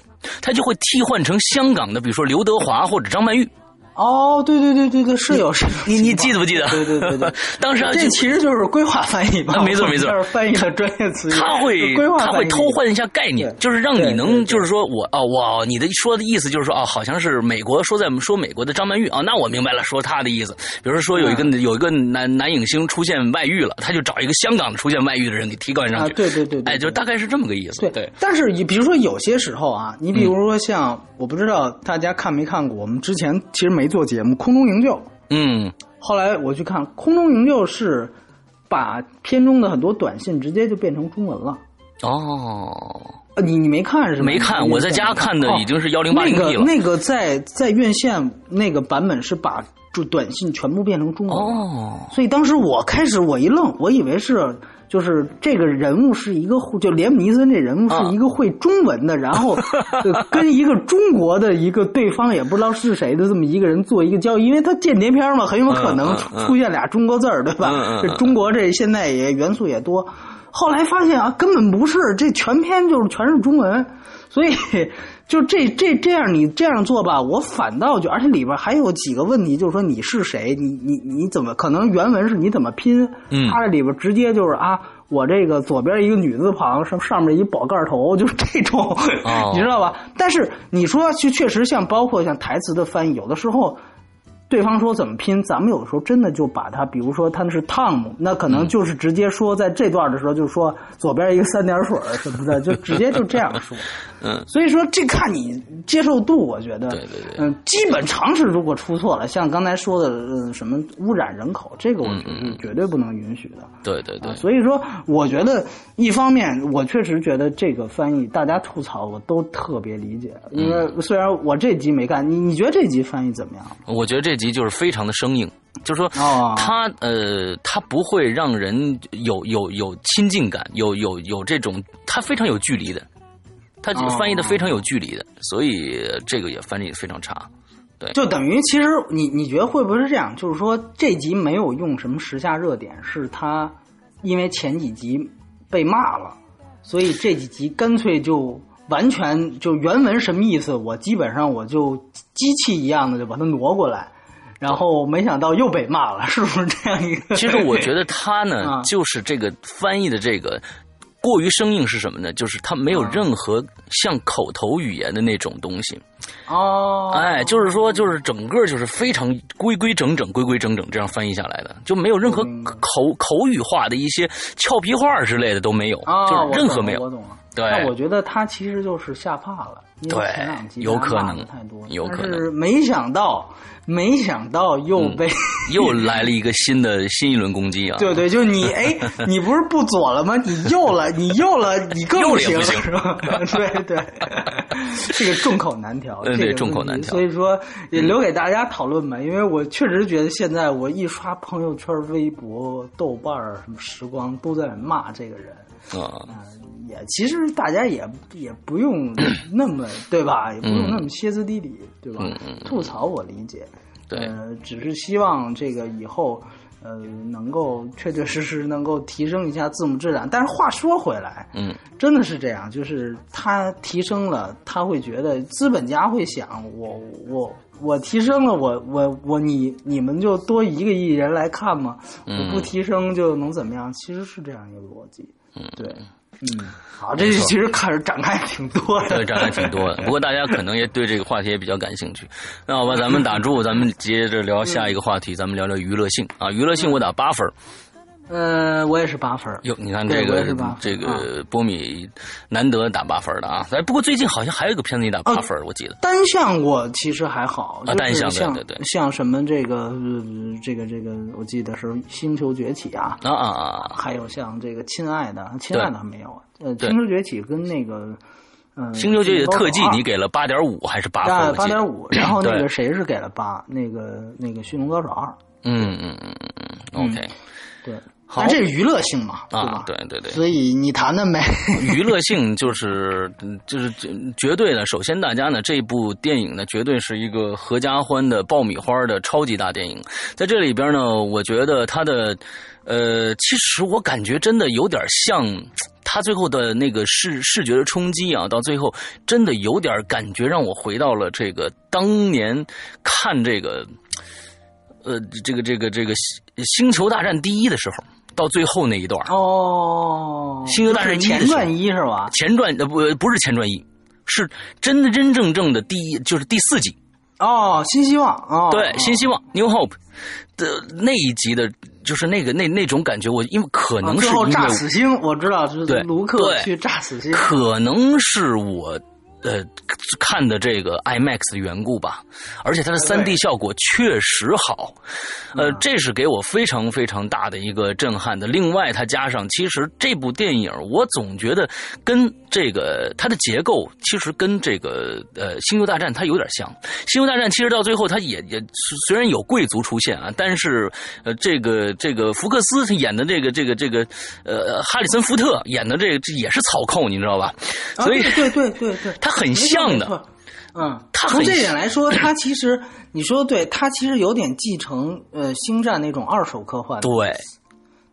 他就会替换成香港的，比如说刘德华或者张曼玉。
哦，对对对对对，是有是有
你你记得不记得？
对对对对，
当时啊
这其实就是规划翻译吧？
啊没错没错
翻译的专业词语，
他会
规划
他会偷换一下概念，就是让你能就是说我哦我，你的说的意思就是说哦，好像是美国说在说美国的张曼玉啊，那我明白了，说他的意思。比如说说有一个
嗯
有一个男男影星出现外遇了，他就找一个香港的出现外遇的人给提高上
啊，
去。
对对对对，
哎，就
对
大概是这么个意思。
对
对，
但是你比如说有些时候啊，你比如说像、我不知道大家看没看过，我们之前其实没做节目《空中营救》，
嗯，
后来我去看《空中营救》是把片中的很多短信直接就变成中文了。
哦，
呃，你你没看是吗？
没看，我在家看的已经是幺零八零了。
个那个在在院线那个版本是把就短信全部变成中文了。
哦，
所以当时我开始我一愣，我以为是就是这个人物是一个会就连姆尼森这人物是一个会中文的，然后呃跟一个中国的一个对方也不知道是谁的这么一个人做一个交易，因为他间谍片嘛，很有可能出现俩中国字儿，对吧？这中国这现在也元素也多。后来发现啊，根本不是，这全篇就是全是中文，所以就这这这样你这样做吧，我反倒就，而且里边还有几个问题，就是说你是谁，你你你怎么可能原文是你怎么拼？
嗯
它这里边直接就是啊，我这个左边一个女字旁，上上面一宝盖头，就是这种，
哦
你知道吧？但是你说就确实像包括像台词的翻译，有的时候。对方说怎么拼，咱们有的时候真的就把它，比如说他是 Tom，那可能就是直接说在这段的时候就说左边一个三点水什么的，就直接就这样说。
嗯，
所以说这看你接受度，我觉得，
对对对，
嗯，基本常识如果出错了，像刚才说的，呃，什么污染人口，这个我觉得是绝对不能允许的。
对对对，
所以说，我觉得一方面，我确实觉得这个翻译大家吐槽我都特别理解，因为虽然我这集没干，你你觉得这集翻译怎么样？
我觉得这集就是非常的生硬。就是说，他呃，他不会让人有有有亲近感，有有有这种，他非常有距离的，他翻译的非常有距离的，所以这个也翻译非常差。对，
就等于其实你你觉得会不会是这样？就是说这集没有用什么时下热点，是他因为前几集被骂了，所以这几集干脆就完全就原文什么意思，我基本上我就机器一样的就把它挪过来。然后没想到又被骂了，是不是这样一个？
其实我觉得 他呢，就是这个翻译的这个过于生硬是什么呢？就是他没有任何像口头语言的那种东西。
哦，
哎，就是说，就是整个就是非常规规整整、规规整整这样翻译下来的，就没有任何口口语化的一些俏皮话之类的都没有，就是任何没有。
我懂了。
对，
那我觉得他其实就是吓怕了，因为前两集
有可能
太多，
有可
能。没想到。没想到又被
又来了一个新的新一轮攻击啊！
对对，就你哎，你不是不左了吗？你右了，你右了，你更
不
行是吧？对 对，这个众口难调，
嗯，对，众口难调。
所以说也留给大家讨论吧，因为我确实觉得现在我一刷朋友圈、微博、豆瓣什么时光都在骂这个人
啊。
也其实大家也也不用 那么对吧？也不用那么歇斯底里，对吧？吐槽我理解，
对，
只是希望这个以后呃能够确确实实能够提升一下字母质量。但是话说回来，
嗯，
真的是这样，就是他提升了，他会觉得资本家会想，我我我提升了，我我我你你们就多一个亿人来看嘛？我不提升就能怎么样？其实是这样一个逻辑，
嗯，
对。嗯，好，这其实看着展开挺多的，
对，展开挺多的。不过大家可能也对这个话题也比较感兴趣。那好吧，咱们打住，咱们接着聊下一个话题，咱们聊聊娱乐性啊。娱乐性我打八分。
呃，我也是八分
哟，你看这个这个波米难得打八分的啊！哎，不过最近好像还有一个片子你打八分，我记得。
单项我其实还好，
啊，单项
对
对对，
像什么这个这个这个，我记得是《星球崛起》啊
啊啊啊！
还有像这个《亲爱的》，亲爱的还没有。呃，《星球崛起》跟那个嗯，《
星球崛起》特技你给了八点五还是八分？
八点五。然后 那个谁是给了八？那个那个《驯龙高手二》。
嗯嗯嗯嗯嗯，OK，
对。但这是娱乐性嘛，对吧？
对对对。
所以你谈谈呗。
娱乐性就是就是绝对的。首先，大家呢，这部电影呢，绝对是一个合家欢的爆米花的超级大电影。在这里边呢，我觉得它的呃，其实我感觉真的有点像它最后的那个视视觉的冲击啊，到最后真的有点感觉让我回到了这个当年看这个呃这个这个这个星球大战第一的时候。到最后那一段
哦，
星球大战
前传一是吧？
前传呃不不是前传一，是真真正正的第一就是第四集。
哦，新希望哦，
对，新希望 New Hope 的那一集的，就是那个那那种感觉，我因为可能是
炸死星，我知道是卢克去炸死星，
可能是我。呃，看的这个 IMAX 的缘故吧，而且它的三 D 效果确实好，呃，这是给我非常非常大的一个震撼的。另外，它加上，其实这部电影我总觉得跟这个它的结构其实跟这个呃《星球大战》它有点像，《星球大战》其实到最后它也也虽然有贵族出现啊，但是呃这个这个福克斯他演的这个这个这个呃哈里森福特演的这个这也是草寇，你知道吧？所以
对对对对，
他。很像的，
嗯，他从这点来说，他其实你说对，他其实有点继承呃星战那种二手科幻，
对，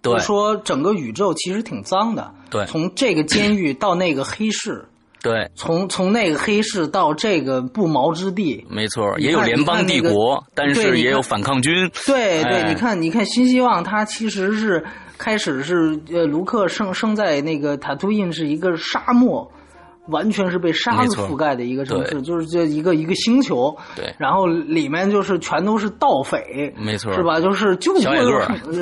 对，
说整个宇宙其实挺脏的，
对，
从这个监狱到那个黑市，
对，
从从那个黑市到这个不毛之地，
没错，也有联邦帝国，但是也有反抗军，
对对，你看你看新希望，它其实是开始是呃卢克生生在那个塔图因是一个沙漠。完全是被沙子覆盖的一个城市，就是这一个一个星球。
对，
然后里面就是全都是盗匪，
没错，
是吧？就是就弱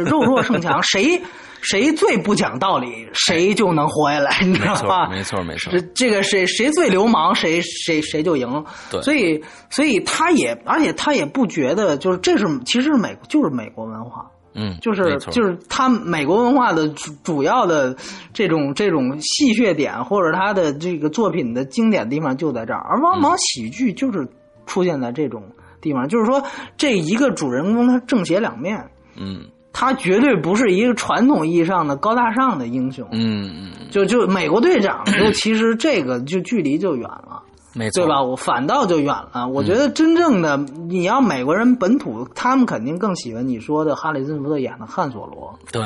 肉弱胜强，谁 谁最不讲道理，谁就能活下来，你知道吧？
没错，没错。
这这个谁谁最流氓，谁谁谁就赢。
对，
所以所以他也，而且他也不觉得，就是这是其实是美就是美国文化。
嗯，
就是就是他美国文化的主主要的这种这种戏谑点，或者他的这个作品的经典地方就在这儿，而往往喜剧就是出现在这种地方，就是说这一个主人公他正邪两面，
嗯，
他绝对不是一个传统意义上的高大上的英雄，
嗯嗯，
就就美国队长，就其实这个就距离就远了。
没错，
对吧？我反倒就远了。我觉得真正的你要美国人本土，他们肯定更喜欢你说的哈里森福特演的汉索罗。
对。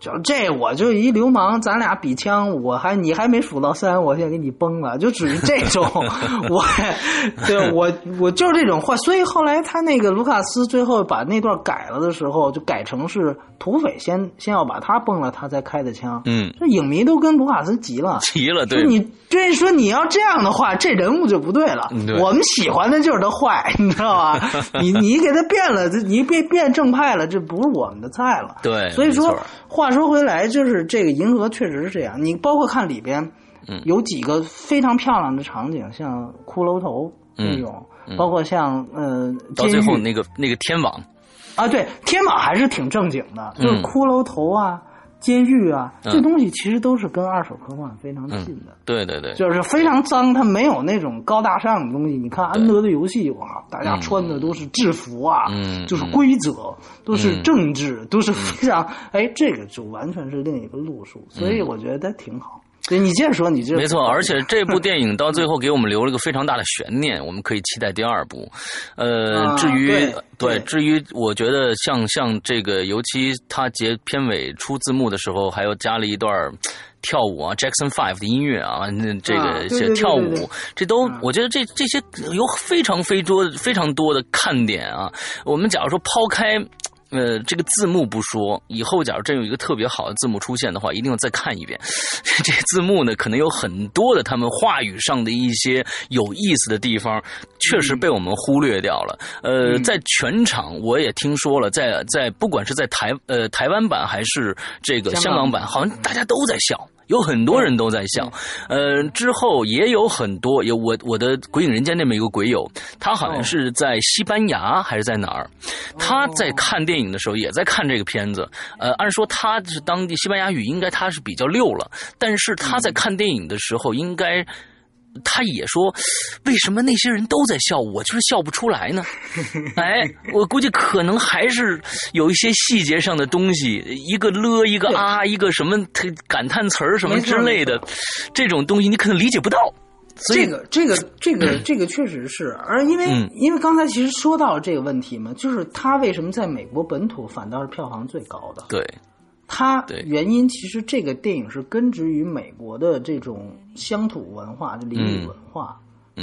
就这，我就一流氓，咱俩比枪，我还你还没数到三，我先给你崩了，就只是这种，我，对，我我就是这种话，所以后来他那个卢卡斯最后把那段改了的时候，就改成是土匪先先要把他崩了，他才开的枪。
嗯，
这影迷都跟卢卡斯急了，
急了，对，
你对说你要这样的话，这人物就不对了。我们喜欢的就是他坏，你知道吧？你你给他变了，你变变正派了，这不是我们的菜了。
对，
所以说话。说回来，就是这个银河确实是这样。你包括看里边，有几个非常漂亮的场景，像骷髅头那种，包括像呃，
到最后那个那个天网
啊，对，天网还是挺正经的，就是骷髅头啊。监狱啊，这东西其实都是跟二手科幻非常近的。
对对对，
就是非常脏，它没有那种高大上的东西。你看安德的游戏，哇，大家穿的都是制服啊，就是规则，都是政治，都是非常哎，这个就完全是另一个路数。所以我觉得挺好。对你接着说，你这
没错，而且这部电影到最后给我们留了个非常大的悬念，我们可以期待第二部。呃，至于
对，
至于我觉得像像这个，尤其他结片尾出字幕的时候，还有加了一段跳舞啊，Jackson Five 的音乐啊，那这个些跳舞，这都我觉得这这些有非常非多非常多的看点啊。我们假如说抛开。呃，这个字幕不说，以后假如真有一个特别好的字幕出现的话，一定要再看一遍。这字幕呢，可能有很多的他们话语上的一些有意思的地方，确实被我们忽略掉了。呃，在全场我也听说了，在在不管是在台呃台湾版还是这个香港版，好像大家都在笑。有很多人都在笑，呃，之后也有很多有我我的鬼影人间那么一个鬼友，他好像是在西班牙还是在哪儿，他在看电影的时候也在看这个片子，呃，按说他是当地西班牙语应该他是比较溜了，但是他在看电影的时候应该。他也说：“为什么那些人都在笑，我就是笑不出来呢？” 哎，我估计可能还是有一些细节上的东西，一个了，一个啊，一个什么感叹词儿什么之类的，这种东西你可能理解不到。
这个，这个，这个，这个确实是。而因为，因为刚才其实说到了这个问题嘛，就是他为什么在美国本土反倒是票房最高的？
对。
它原因其实这个电影是根植于美国的这种乡土文化，就邻里文化。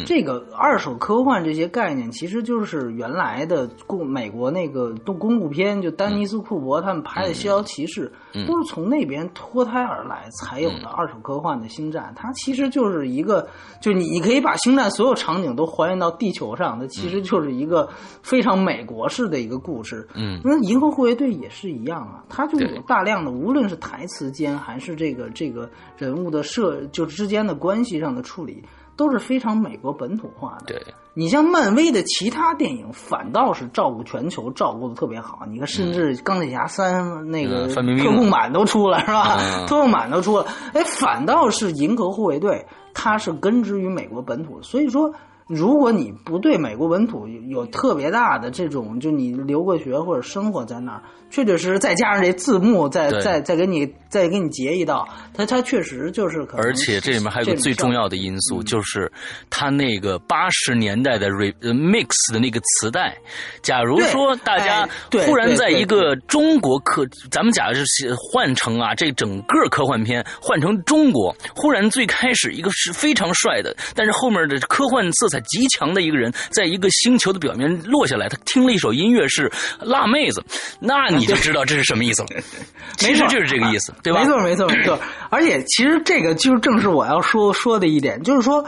这个二手科幻这些概念，其实就是原来的共美国那个动公路片，就丹尼斯库伯他们拍的《逍遥骑士》，都是从那边脱胎而来才有的二手科幻的星战。它其实就是一个，就你你可以把星战所有场景都还原到地球上，它其实就是一个非常美国式的一个故事。
嗯，
那《银河护卫队》也是一样啊，它就有大量的，无论是台词间还是这个这个人物的设，就之间的关系上的处理。都是非常美国本土化的。
对，
你像漫威的其他电影，反倒是照顾全球，照顾的特别好。你看，甚至钢铁侠三那个特供版都出了，是吧？特供版都出了，哎，反倒是银河护卫队，它是根植于美国本土。所以说，如果你不对美国本土有特别大的这种，就你留过学或者生活在那儿。确确实实，再加上这字幕，再再再给你再给你截一道，它它确实就是可能。
而且这里面还有个最重要的因素，就是它那个八十年代的 re mix 的那个磁带。假如说大家忽然在一个中国科，咱们假如是换成啊，这整个科幻片换成中国，忽然最开始一个是非常帅的，但是后面的科幻色彩彩极强的一个人，在一个星球的表面落下来，他听了一首音乐是辣妹子，那你就知道这是什么意思了。其实就是这个意思，对吧？
没错，没错，没错。而且其实这个就正是我要说说的一点，就是说，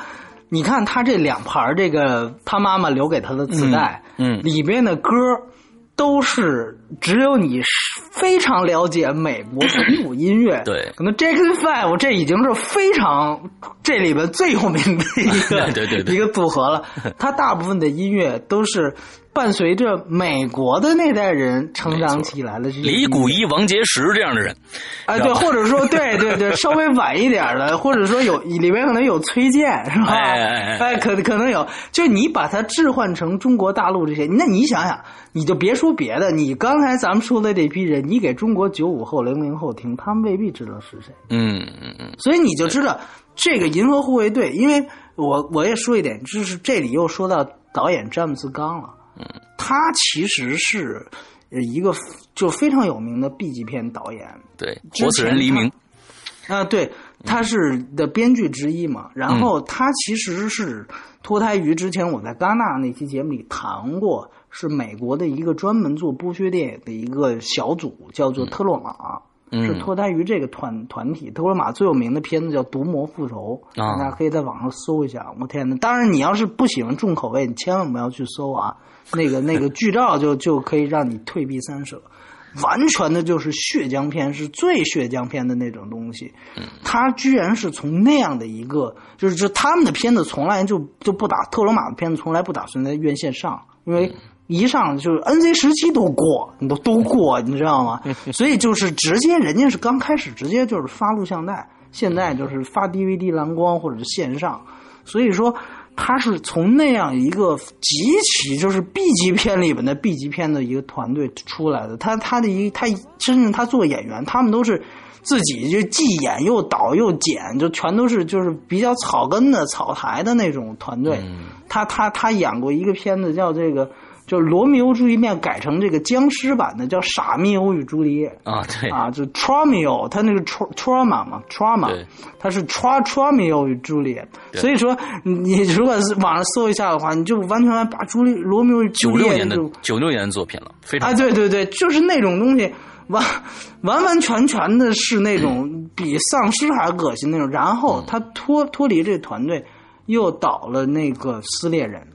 你看他这两盘这个他妈妈留给他的磁带，
嗯，
里边的歌。都是只有你非常了解美国本土音乐，
对，
可能 Jackson Five 这已经是非常这里边最有名的一个
对对对
一个组合了。它大部分的音乐都是。伴随着美国的那代人成长起来的
李谷一、王杰石这样的人，
啊，对，或者说 对对对，稍微晚一点的，或者说有里边可能有崔健，是吧？哎，可可能有，就你把它置换成中国大陆这些，那你想想，你就别说别的，你刚才咱们说的这批人，你给中国九五后、零零后听，他们未必知道是谁。
嗯嗯嗯，
所以你就知道这个银河护卫队，因为我我也说一点，就是这里又说到导演詹姆斯刚了。他其实是一个就非常有名的 B 级片导演，
对，活死人黎明
啊，对，他是的编剧之一嘛。然后他其实是脱胎于之前我在戛纳那期节目里谈过，是美国的一个专门做剥削电影的一个小组，叫做特洛玛。是脱胎于这个团团体，特洛玛最有名的片子叫《毒魔复仇》，大家可以在网上搜一下。我天呐，当然你要是不喜欢重口味，你千万不要去搜啊！那个那个剧照就就可以让你退避三舍，完全的就是血浆片，是最血浆片的那种东西。他居然是从那样的一个，就是就他们的片子从来就就不打特罗马的片子从来不打算在院线上，因为。一上就是 N C 十七都过，你都都过，你知道吗？所以就是直接人家是刚开始直接就是发录像带，现在就是发 D V D 蓝光或者是线上，所以说他是从那样一个极其就是 B 级片里面的 B 级片的一个团队出来的。他他的一他真正他做演员，他们都是自己就既演又导又剪，就全都是就是比较草根的草台的那种团队。他他他演过一个片子叫这个。就罗密欧朱丽叶改成这个僵尸版的，叫傻密欧与朱丽叶
啊，对。
啊，就 Traumio，他那个 trauma 嘛，trauma，他是 tra Traumio 与朱丽叶，所以说你如果是网上搜一下的话，你就完全把朱丽罗密欧与朱丽叶
的九六年的作品了，非常
啊，对对对，就是那种东西，完完完全全的是那种比丧尸还恶心那种，然后他脱脱离这个团队，又导了那个撕裂人。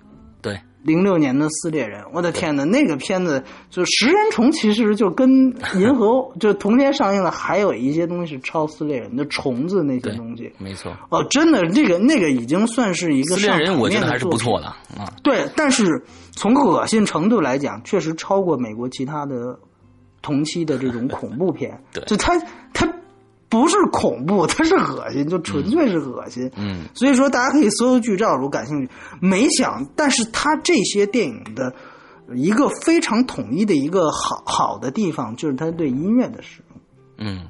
零六年的撕裂人，我的天呐，那个片子就食人虫，其实就跟银河 就同天上映的，还有一些东西是超撕裂人的虫子那些东西，
没错。
哦，真的，这个那个已经算是一个
撕裂人，我觉得还是不错的啊。
对，但是从恶心程度来讲，确实超过美国其他的同期的这种恐怖片。
对，
就他他。不是恐怖，它是恶心，就纯粹是恶心。
嗯，
所以说大家可以搜搜剧照，如果感兴趣。没想，但是他这些电影的一个非常统一的一个好好的地方，就是他对音乐的使用。
嗯，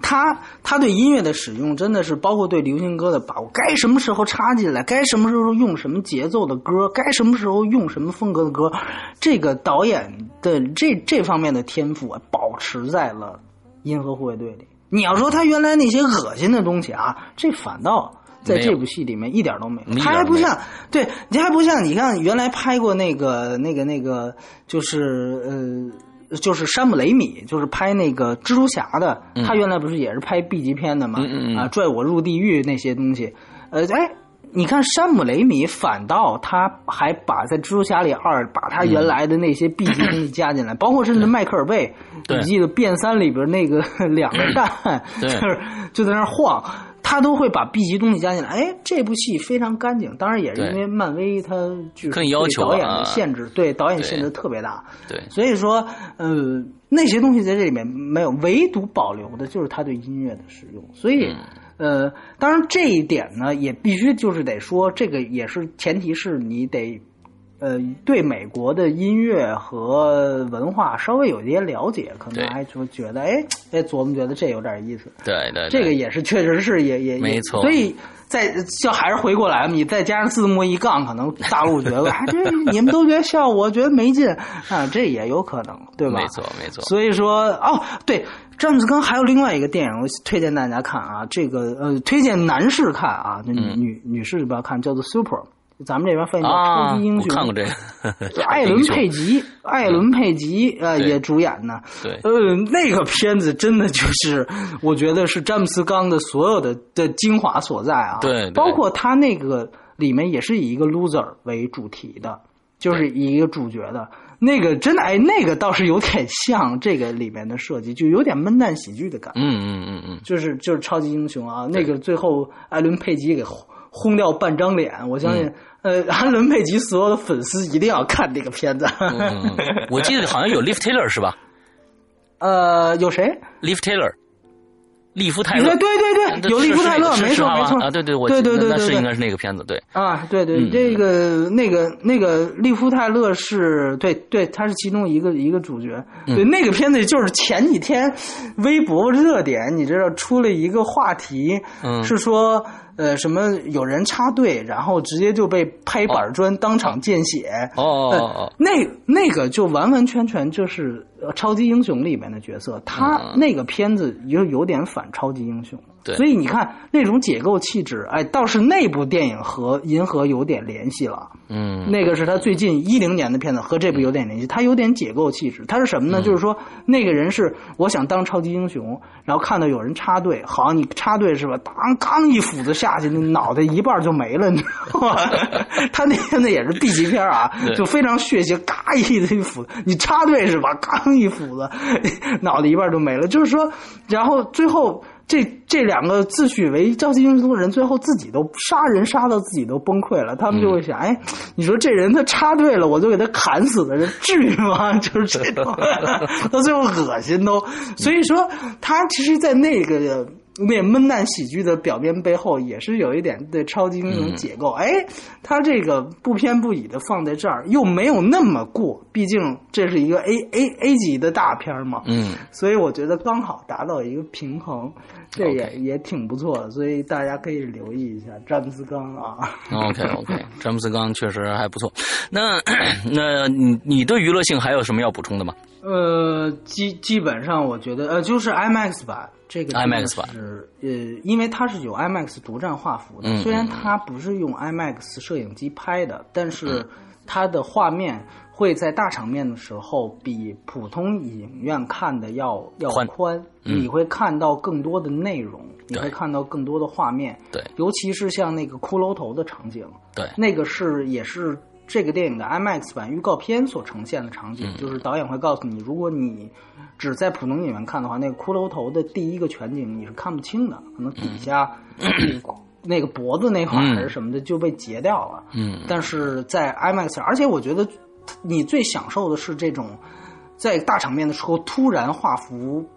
他他对音乐的使用真的是包括对流行歌的把握，该什么时候插进来，该什么时候用什么节奏的歌，该什么时候用什么风格的歌，这个导演的这这方面的天赋啊，保持在了《银河护卫队》里。你要说他原来那些恶心的东西啊，这反倒在这部戏里面一点都没有。他还不像，对你还不像，你看原来拍过那个那个那个，就是呃，就是山姆雷米，就是拍那个蜘蛛侠的，他原来不是也是拍 B 级片的吗？啊，拽我入地狱那些东西，呃，哎。你看山姆雷米，反倒他还把在《蜘蛛侠》里二把他原来的那些 B 级东西加进来，包括甚至迈克尔贝，你记得《变三》里边那个两个蛋，就是 就在那晃，他都会把 B 级东西加进来。哎，这部戏非常干净，当然也是因为漫威他就是对导演的限制，对导演限制特别大。
对，
所以说，呃，那些东西在这里面没有，唯独保留的就是他对音乐的使用，所以。呃，当然这一点呢，也必须就是得说，这个也是前提是你得，呃，对美国的音乐和文化稍微有一些了解，可能还就觉得，哎哎，琢磨觉得这有点意思。
对对，
这个也是确实是也也
没错。
所以再就还是回过来，你再加上字幕一杠，可能大陆觉得，哎，这你们都觉得笑，我觉得没劲啊，这也有可能，对吧？
没错没错。
所以说，哦，对。詹姆斯刚还有另外一个电影，我推荐大家看啊，这个呃，推荐男士看啊，女女女士不要看，叫做《Super》，咱们这边翻译叫超级英雄。
看过这个，
艾伦佩吉，艾伦佩吉呃也主演呢。
对，
呃，那个片子真的就是我觉得是詹姆斯刚的所有的的精华所在啊。
对，
包括他那个里面也是以一个 loser 为主题的，就是以一个主角的。那个真的哎，那个倒是有点像这个里面的设计，就有点闷蛋喜剧的感
觉。嗯嗯嗯嗯，
就是就是超级英雄啊，那个最后艾伦佩吉给轰掉半张脸，我相信呃，安伦佩吉所有的粉丝一定要看这个片子。
我记得好像有 Liv Taylor 是吧？
呃，有谁
？Liv Taylor。利夫泰勒，
对对对，有利夫泰勒，没错没错
啊，对对，我
对对对对，
是应该是那个片子，对
啊，对对，这个那个那个利夫泰勒是对对，他是其中一个一个主角，对那个片子就是前几天微博热点，你知道出了一个话题，是说。呃，什么有人插队，然后直接就被拍板砖，当场见血。
哦哦哦，
那那个就完完全全就是超级英雄里面的角色，他那个片子就有点反超级英雄。
对，
所以你看那种解构气质，哎，倒是那部电影和银河有点联系了。
嗯，
那个是他最近一零年的片子，和这部有点联系。他有点解构气质，他是什么呢？就是说那个人是我想当超级英雄，然后看到有人插队，好，你插队是吧？当刚一斧子下去，那脑袋一半就没了，你知道吗？他那片子也是 B 级片啊，就非常血腥，嘎一斧，你插队是吧？刚一斧子，脑袋一半就没了。就是说，然后最后。这这两个自诩为超级英雄的人，最后自己都杀人杀到自己都崩溃了。他们就会想：哎，你说这人他插队了，我就给他砍死了，这至于吗？就是这种，到最后恶心都。所以说，他其实，在那个。那闷蛋喜剧的表面背后，也是有一点对超级英雄解构。哎，他这个不偏不倚的放在这儿，又没有那么过，毕竟这是一个 A A A 级的大片嘛。
嗯，
所以我觉得刚好达到一个平衡，这也也挺不错的。所以大家可以留意一下詹姆斯刚啊。
OK OK，詹姆斯刚确实还不错。那 那你你对娱乐性还有什么要补充的吗？
呃，基基本上我觉得呃，就是 IMAX 版。这个
IMAX
版。是呃，因为它是有 IMAX 独占画幅的，虽然它不是用 IMAX 摄影机拍的，但是它的画面会在大场面的时候比普通影院看的要要宽，你会看到更多的内容，你会看到更多的画面，
对，
尤其是像那个骷髅头的场景，
对，
那个是也是。这个电影的 IMAX 版预告片所呈现的场景，就是导演会告诉你，如果你只在普通影院看的话，那个骷髅头的第一个全景你是看不清的，可能底下 那个脖子那块还是什么的就被截掉了。
嗯，
但是在 IMAX，而且我觉得你最享受的是这种在大场面的时候突然画幅。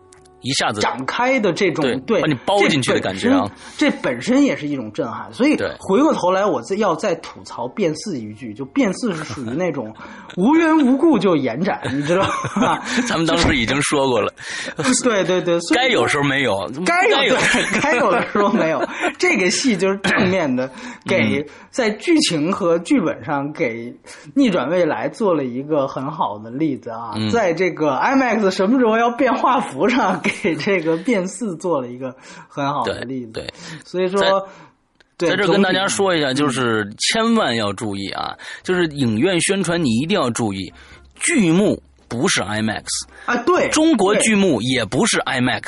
一下子
展开的这种对
把你包进去的感觉啊，
这本身也是一种震撼。所以回过头来，我再要再吐槽变四一句，就变四是属于那种 无缘无故就延展，你知道吗？
咱们当时已经说过了，
对 对对，
该有时候没有，
该有该有的时候没有。这个戏就是正面的，给在剧情和剧本上给逆转未来做了一个很好的例子啊。在这个 IMAX 什么时候要变画幅上给。给这个变四做了一个很好的例子，
对，
所以说，
在这跟大家说一下，就是千万要注意啊，就是影院宣传你一定要注意，剧目不是 IMAX
啊，对，
中国剧目也不是 IMAX，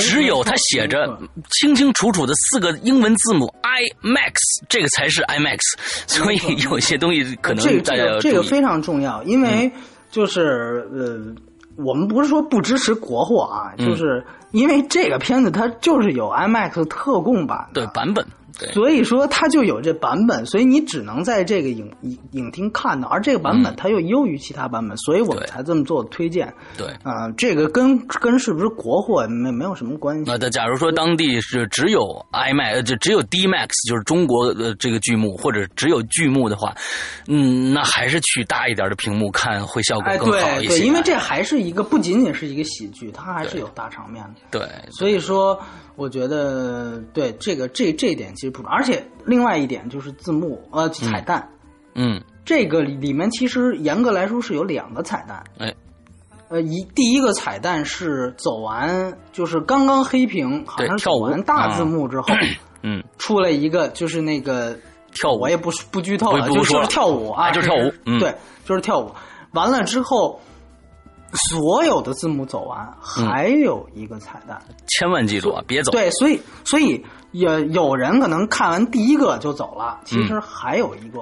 只有它写着清清楚楚的四个英文字母 IMAX，这个才是 IMAX，所以有些东西可能大家要
注意，这个非常重要，因为就是呃。我们不是说不支持国货啊，就是因为这个片子它就是有 IMAX 特供版
的版本。
所以说它就有这版本，所以你只能在这个影影影厅看到，而这个版本它又优于其他版本，所以我们才这么做推荐。
对，
啊，这个跟跟是不是国货没没有什么关系。
那假如说当地是只有 IMAX，就只有 DMAX，就是中国的这个剧目，或者只有剧目的话，嗯，那还是去大一点的屏幕看会效果更好
一些。对，因为这还是一个不仅仅是一个喜剧，它还是有大场面
的。对，
所以说。我觉得对这个这这一点而且另外一点就是字幕呃彩蛋，
嗯，
这个里面其实严格来说是有两个彩蛋，
哎，
呃一第一个彩蛋是走完就是刚刚黑屏，好像是走完大字幕之后，
嗯，
出了一个就是那个
跳舞
我也不不剧透了，就
是
跳舞啊，
就是跳舞，
对，就是跳舞。完了之后，所有的字幕走完，还有一个彩蛋，
千万记住啊，别走。
对，所以所以有有人可能看完第一个就走了，其实还有一个。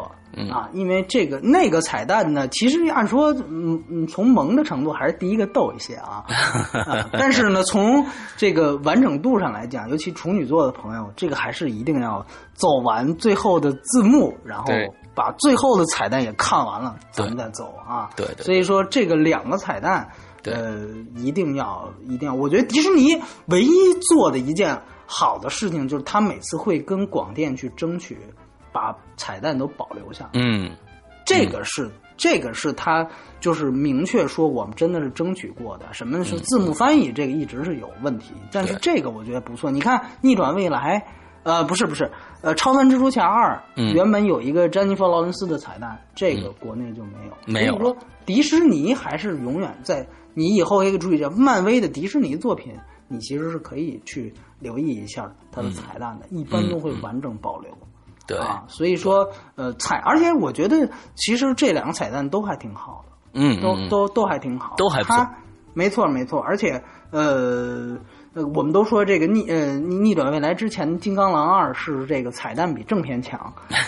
啊，因为这个那个彩蛋呢，其实按说，嗯嗯，从萌的程度还是第一个逗一些 啊。但是呢，从这个完整度上来讲，尤其处女座的朋友，这个还是一定要走完最后的字幕，然后把最后的彩蛋也看完了，咱们再走啊。
对对。
所以说，这个两个彩蛋，呃，一定要一定要。我觉得迪士尼唯一做的一件好的事情，就是他每次会跟广电去争取。把彩蛋都保留下，
嗯，
这个是这个是他就是明确说我们真的是争取过的。什么是字幕翻译？这个一直是有问题，但是这个我觉得不错。你看《逆转未来》，呃，不是不是，呃，《超凡蜘蛛侠二》原本有一个詹妮弗·劳伦斯的彩蛋，这个国内就没有。
没有
说迪士尼还是永远在。你以后一个注意一下，漫威的迪士尼作品，你其实是可以去留意一下它的彩蛋的，一般都会完整保留。
对。
啊，所以说，呃，彩，而且我觉得其实这两个彩蛋都还挺好的，
嗯，
都都都还挺好，
都还不错，
没错没错，而且呃呃，我们都说这个逆呃逆逆转未来之前，金刚狼二是这个彩蛋比正片强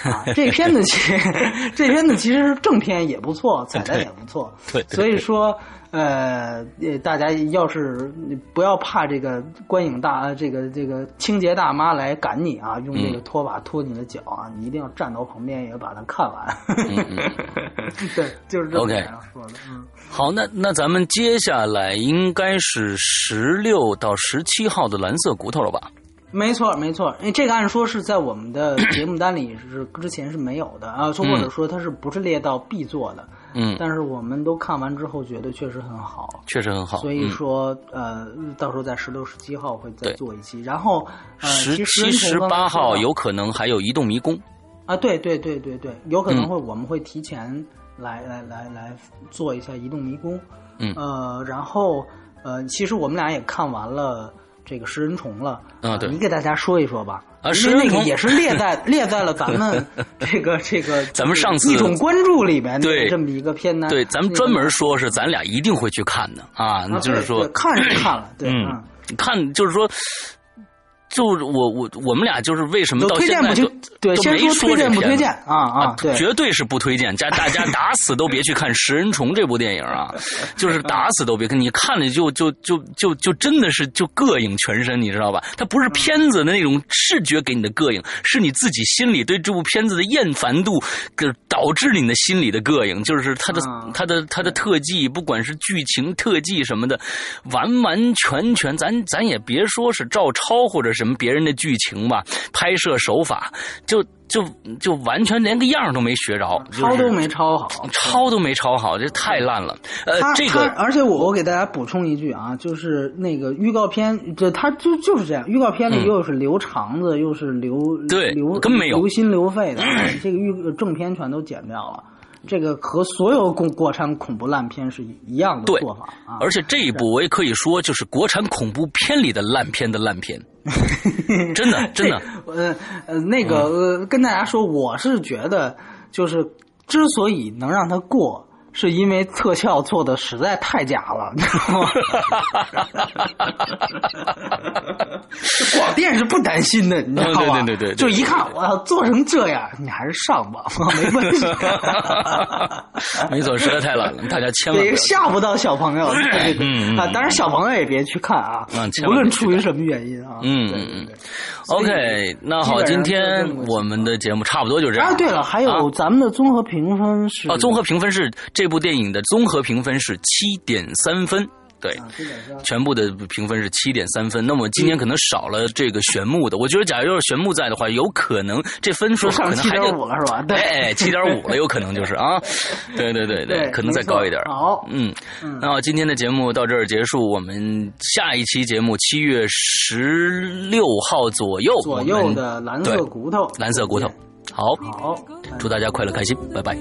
啊，这片子其实这片子其实正片也不错，彩蛋也不错，
对，
所以说。呃，大家要是不要怕这个观影大这个这个清洁大妈来赶你啊，用这个拖把拖你的脚啊，你一定要站到旁边也把它看完。对，就是这样说的。嗯，
好，那那咱们接下来应该是十六到十七号的蓝色骨头了吧？
没错，没错，因为这个按说是在我们的节目单里是之前是没有的啊，或者说它是不是列到 B 座的？
嗯，
但是我们都看完之后觉得确实很好，
确实很好。
所以说，呃，到时候在十六、十七号会再做一期，然后
十七、十八号有可能还有移动迷宫。
啊，对对对对对，有可能会我们会提前来来来来做一下移动迷宫，
嗯。
呃，然后呃，其实我们俩也看完了。这个食人虫了
啊，对，
你给大家说一说吧。
啊，
因为那个也是列在 列在了咱们 这个这个
咱们上次
一种关注里面的这么一个片单。
对，咱们专门说是咱俩一定会去看的啊，就是说
看是看了，对，
嗯，看就是说。就我我我们俩就是为什么到现在
就对
先
说推荐不推荐啊啊，
绝对是不推荐，家大家打死都别去看《食人虫》这部电影啊，就是打死都别看，你看了就就就就就真的是就膈应全身，你知道吧？它不是片子的那种视觉给你的膈应，是你自己心里对这部片子的厌烦度，导致你的心里的膈应，就是它的它的它的特技，不管是剧情特技什么的，完完全全，咱咱也别说是照抄或者是。什么别人的剧情吧，拍摄手法就就就完全连个样都没学着，
抄都没抄好，
抄都没抄好，这太烂了。呃，这个，
而且我我给大家补充一句啊，就是那个预告片，这他就就是这样，预告片里又是留肠子，又是留
对
留
根本没有
留心留肺的，这个预正片全都剪掉了。这个和所有国国产恐怖烂片是一样的做法啊！
而且这一部我也可以说，就是国产恐怖片里的烂片的烂片，真 的真的。
呃呃，那个呃，跟大家说，我是觉得，就是之所以能让它过。是因为特效做的实在太假了，你知道吗？广电是不担心的，你知道
吗？对对对对，
就一看我要做成这样，你还是上吧，没问题。
没错，实在太烂了，大家千万别
吓不到小朋友。
嗯
啊，当然小朋友也别去看啊，无论出于什么原因啊。
嗯嗯嗯。OK，那好，今天我们的节目差不多就这样。
啊，对了，还有咱们的综合评分是
啊，综合评分是。这部电影的综合评分是七点三分，对，全部的评分是七点三分。那么今天可能少了这个玄牧的，我觉得假如要是玄牧在的话，有可能这分数可能还
得五了是吧？对，
哎，七点五了，有可能就是啊，对对对
对，
可能再高一点。
好，
嗯，那今天的节目到这儿结束，我们下一期节目七月十六号左右，
左右的蓝色骨头，
蓝色骨头，好，
好，
祝大家快乐开心，拜拜。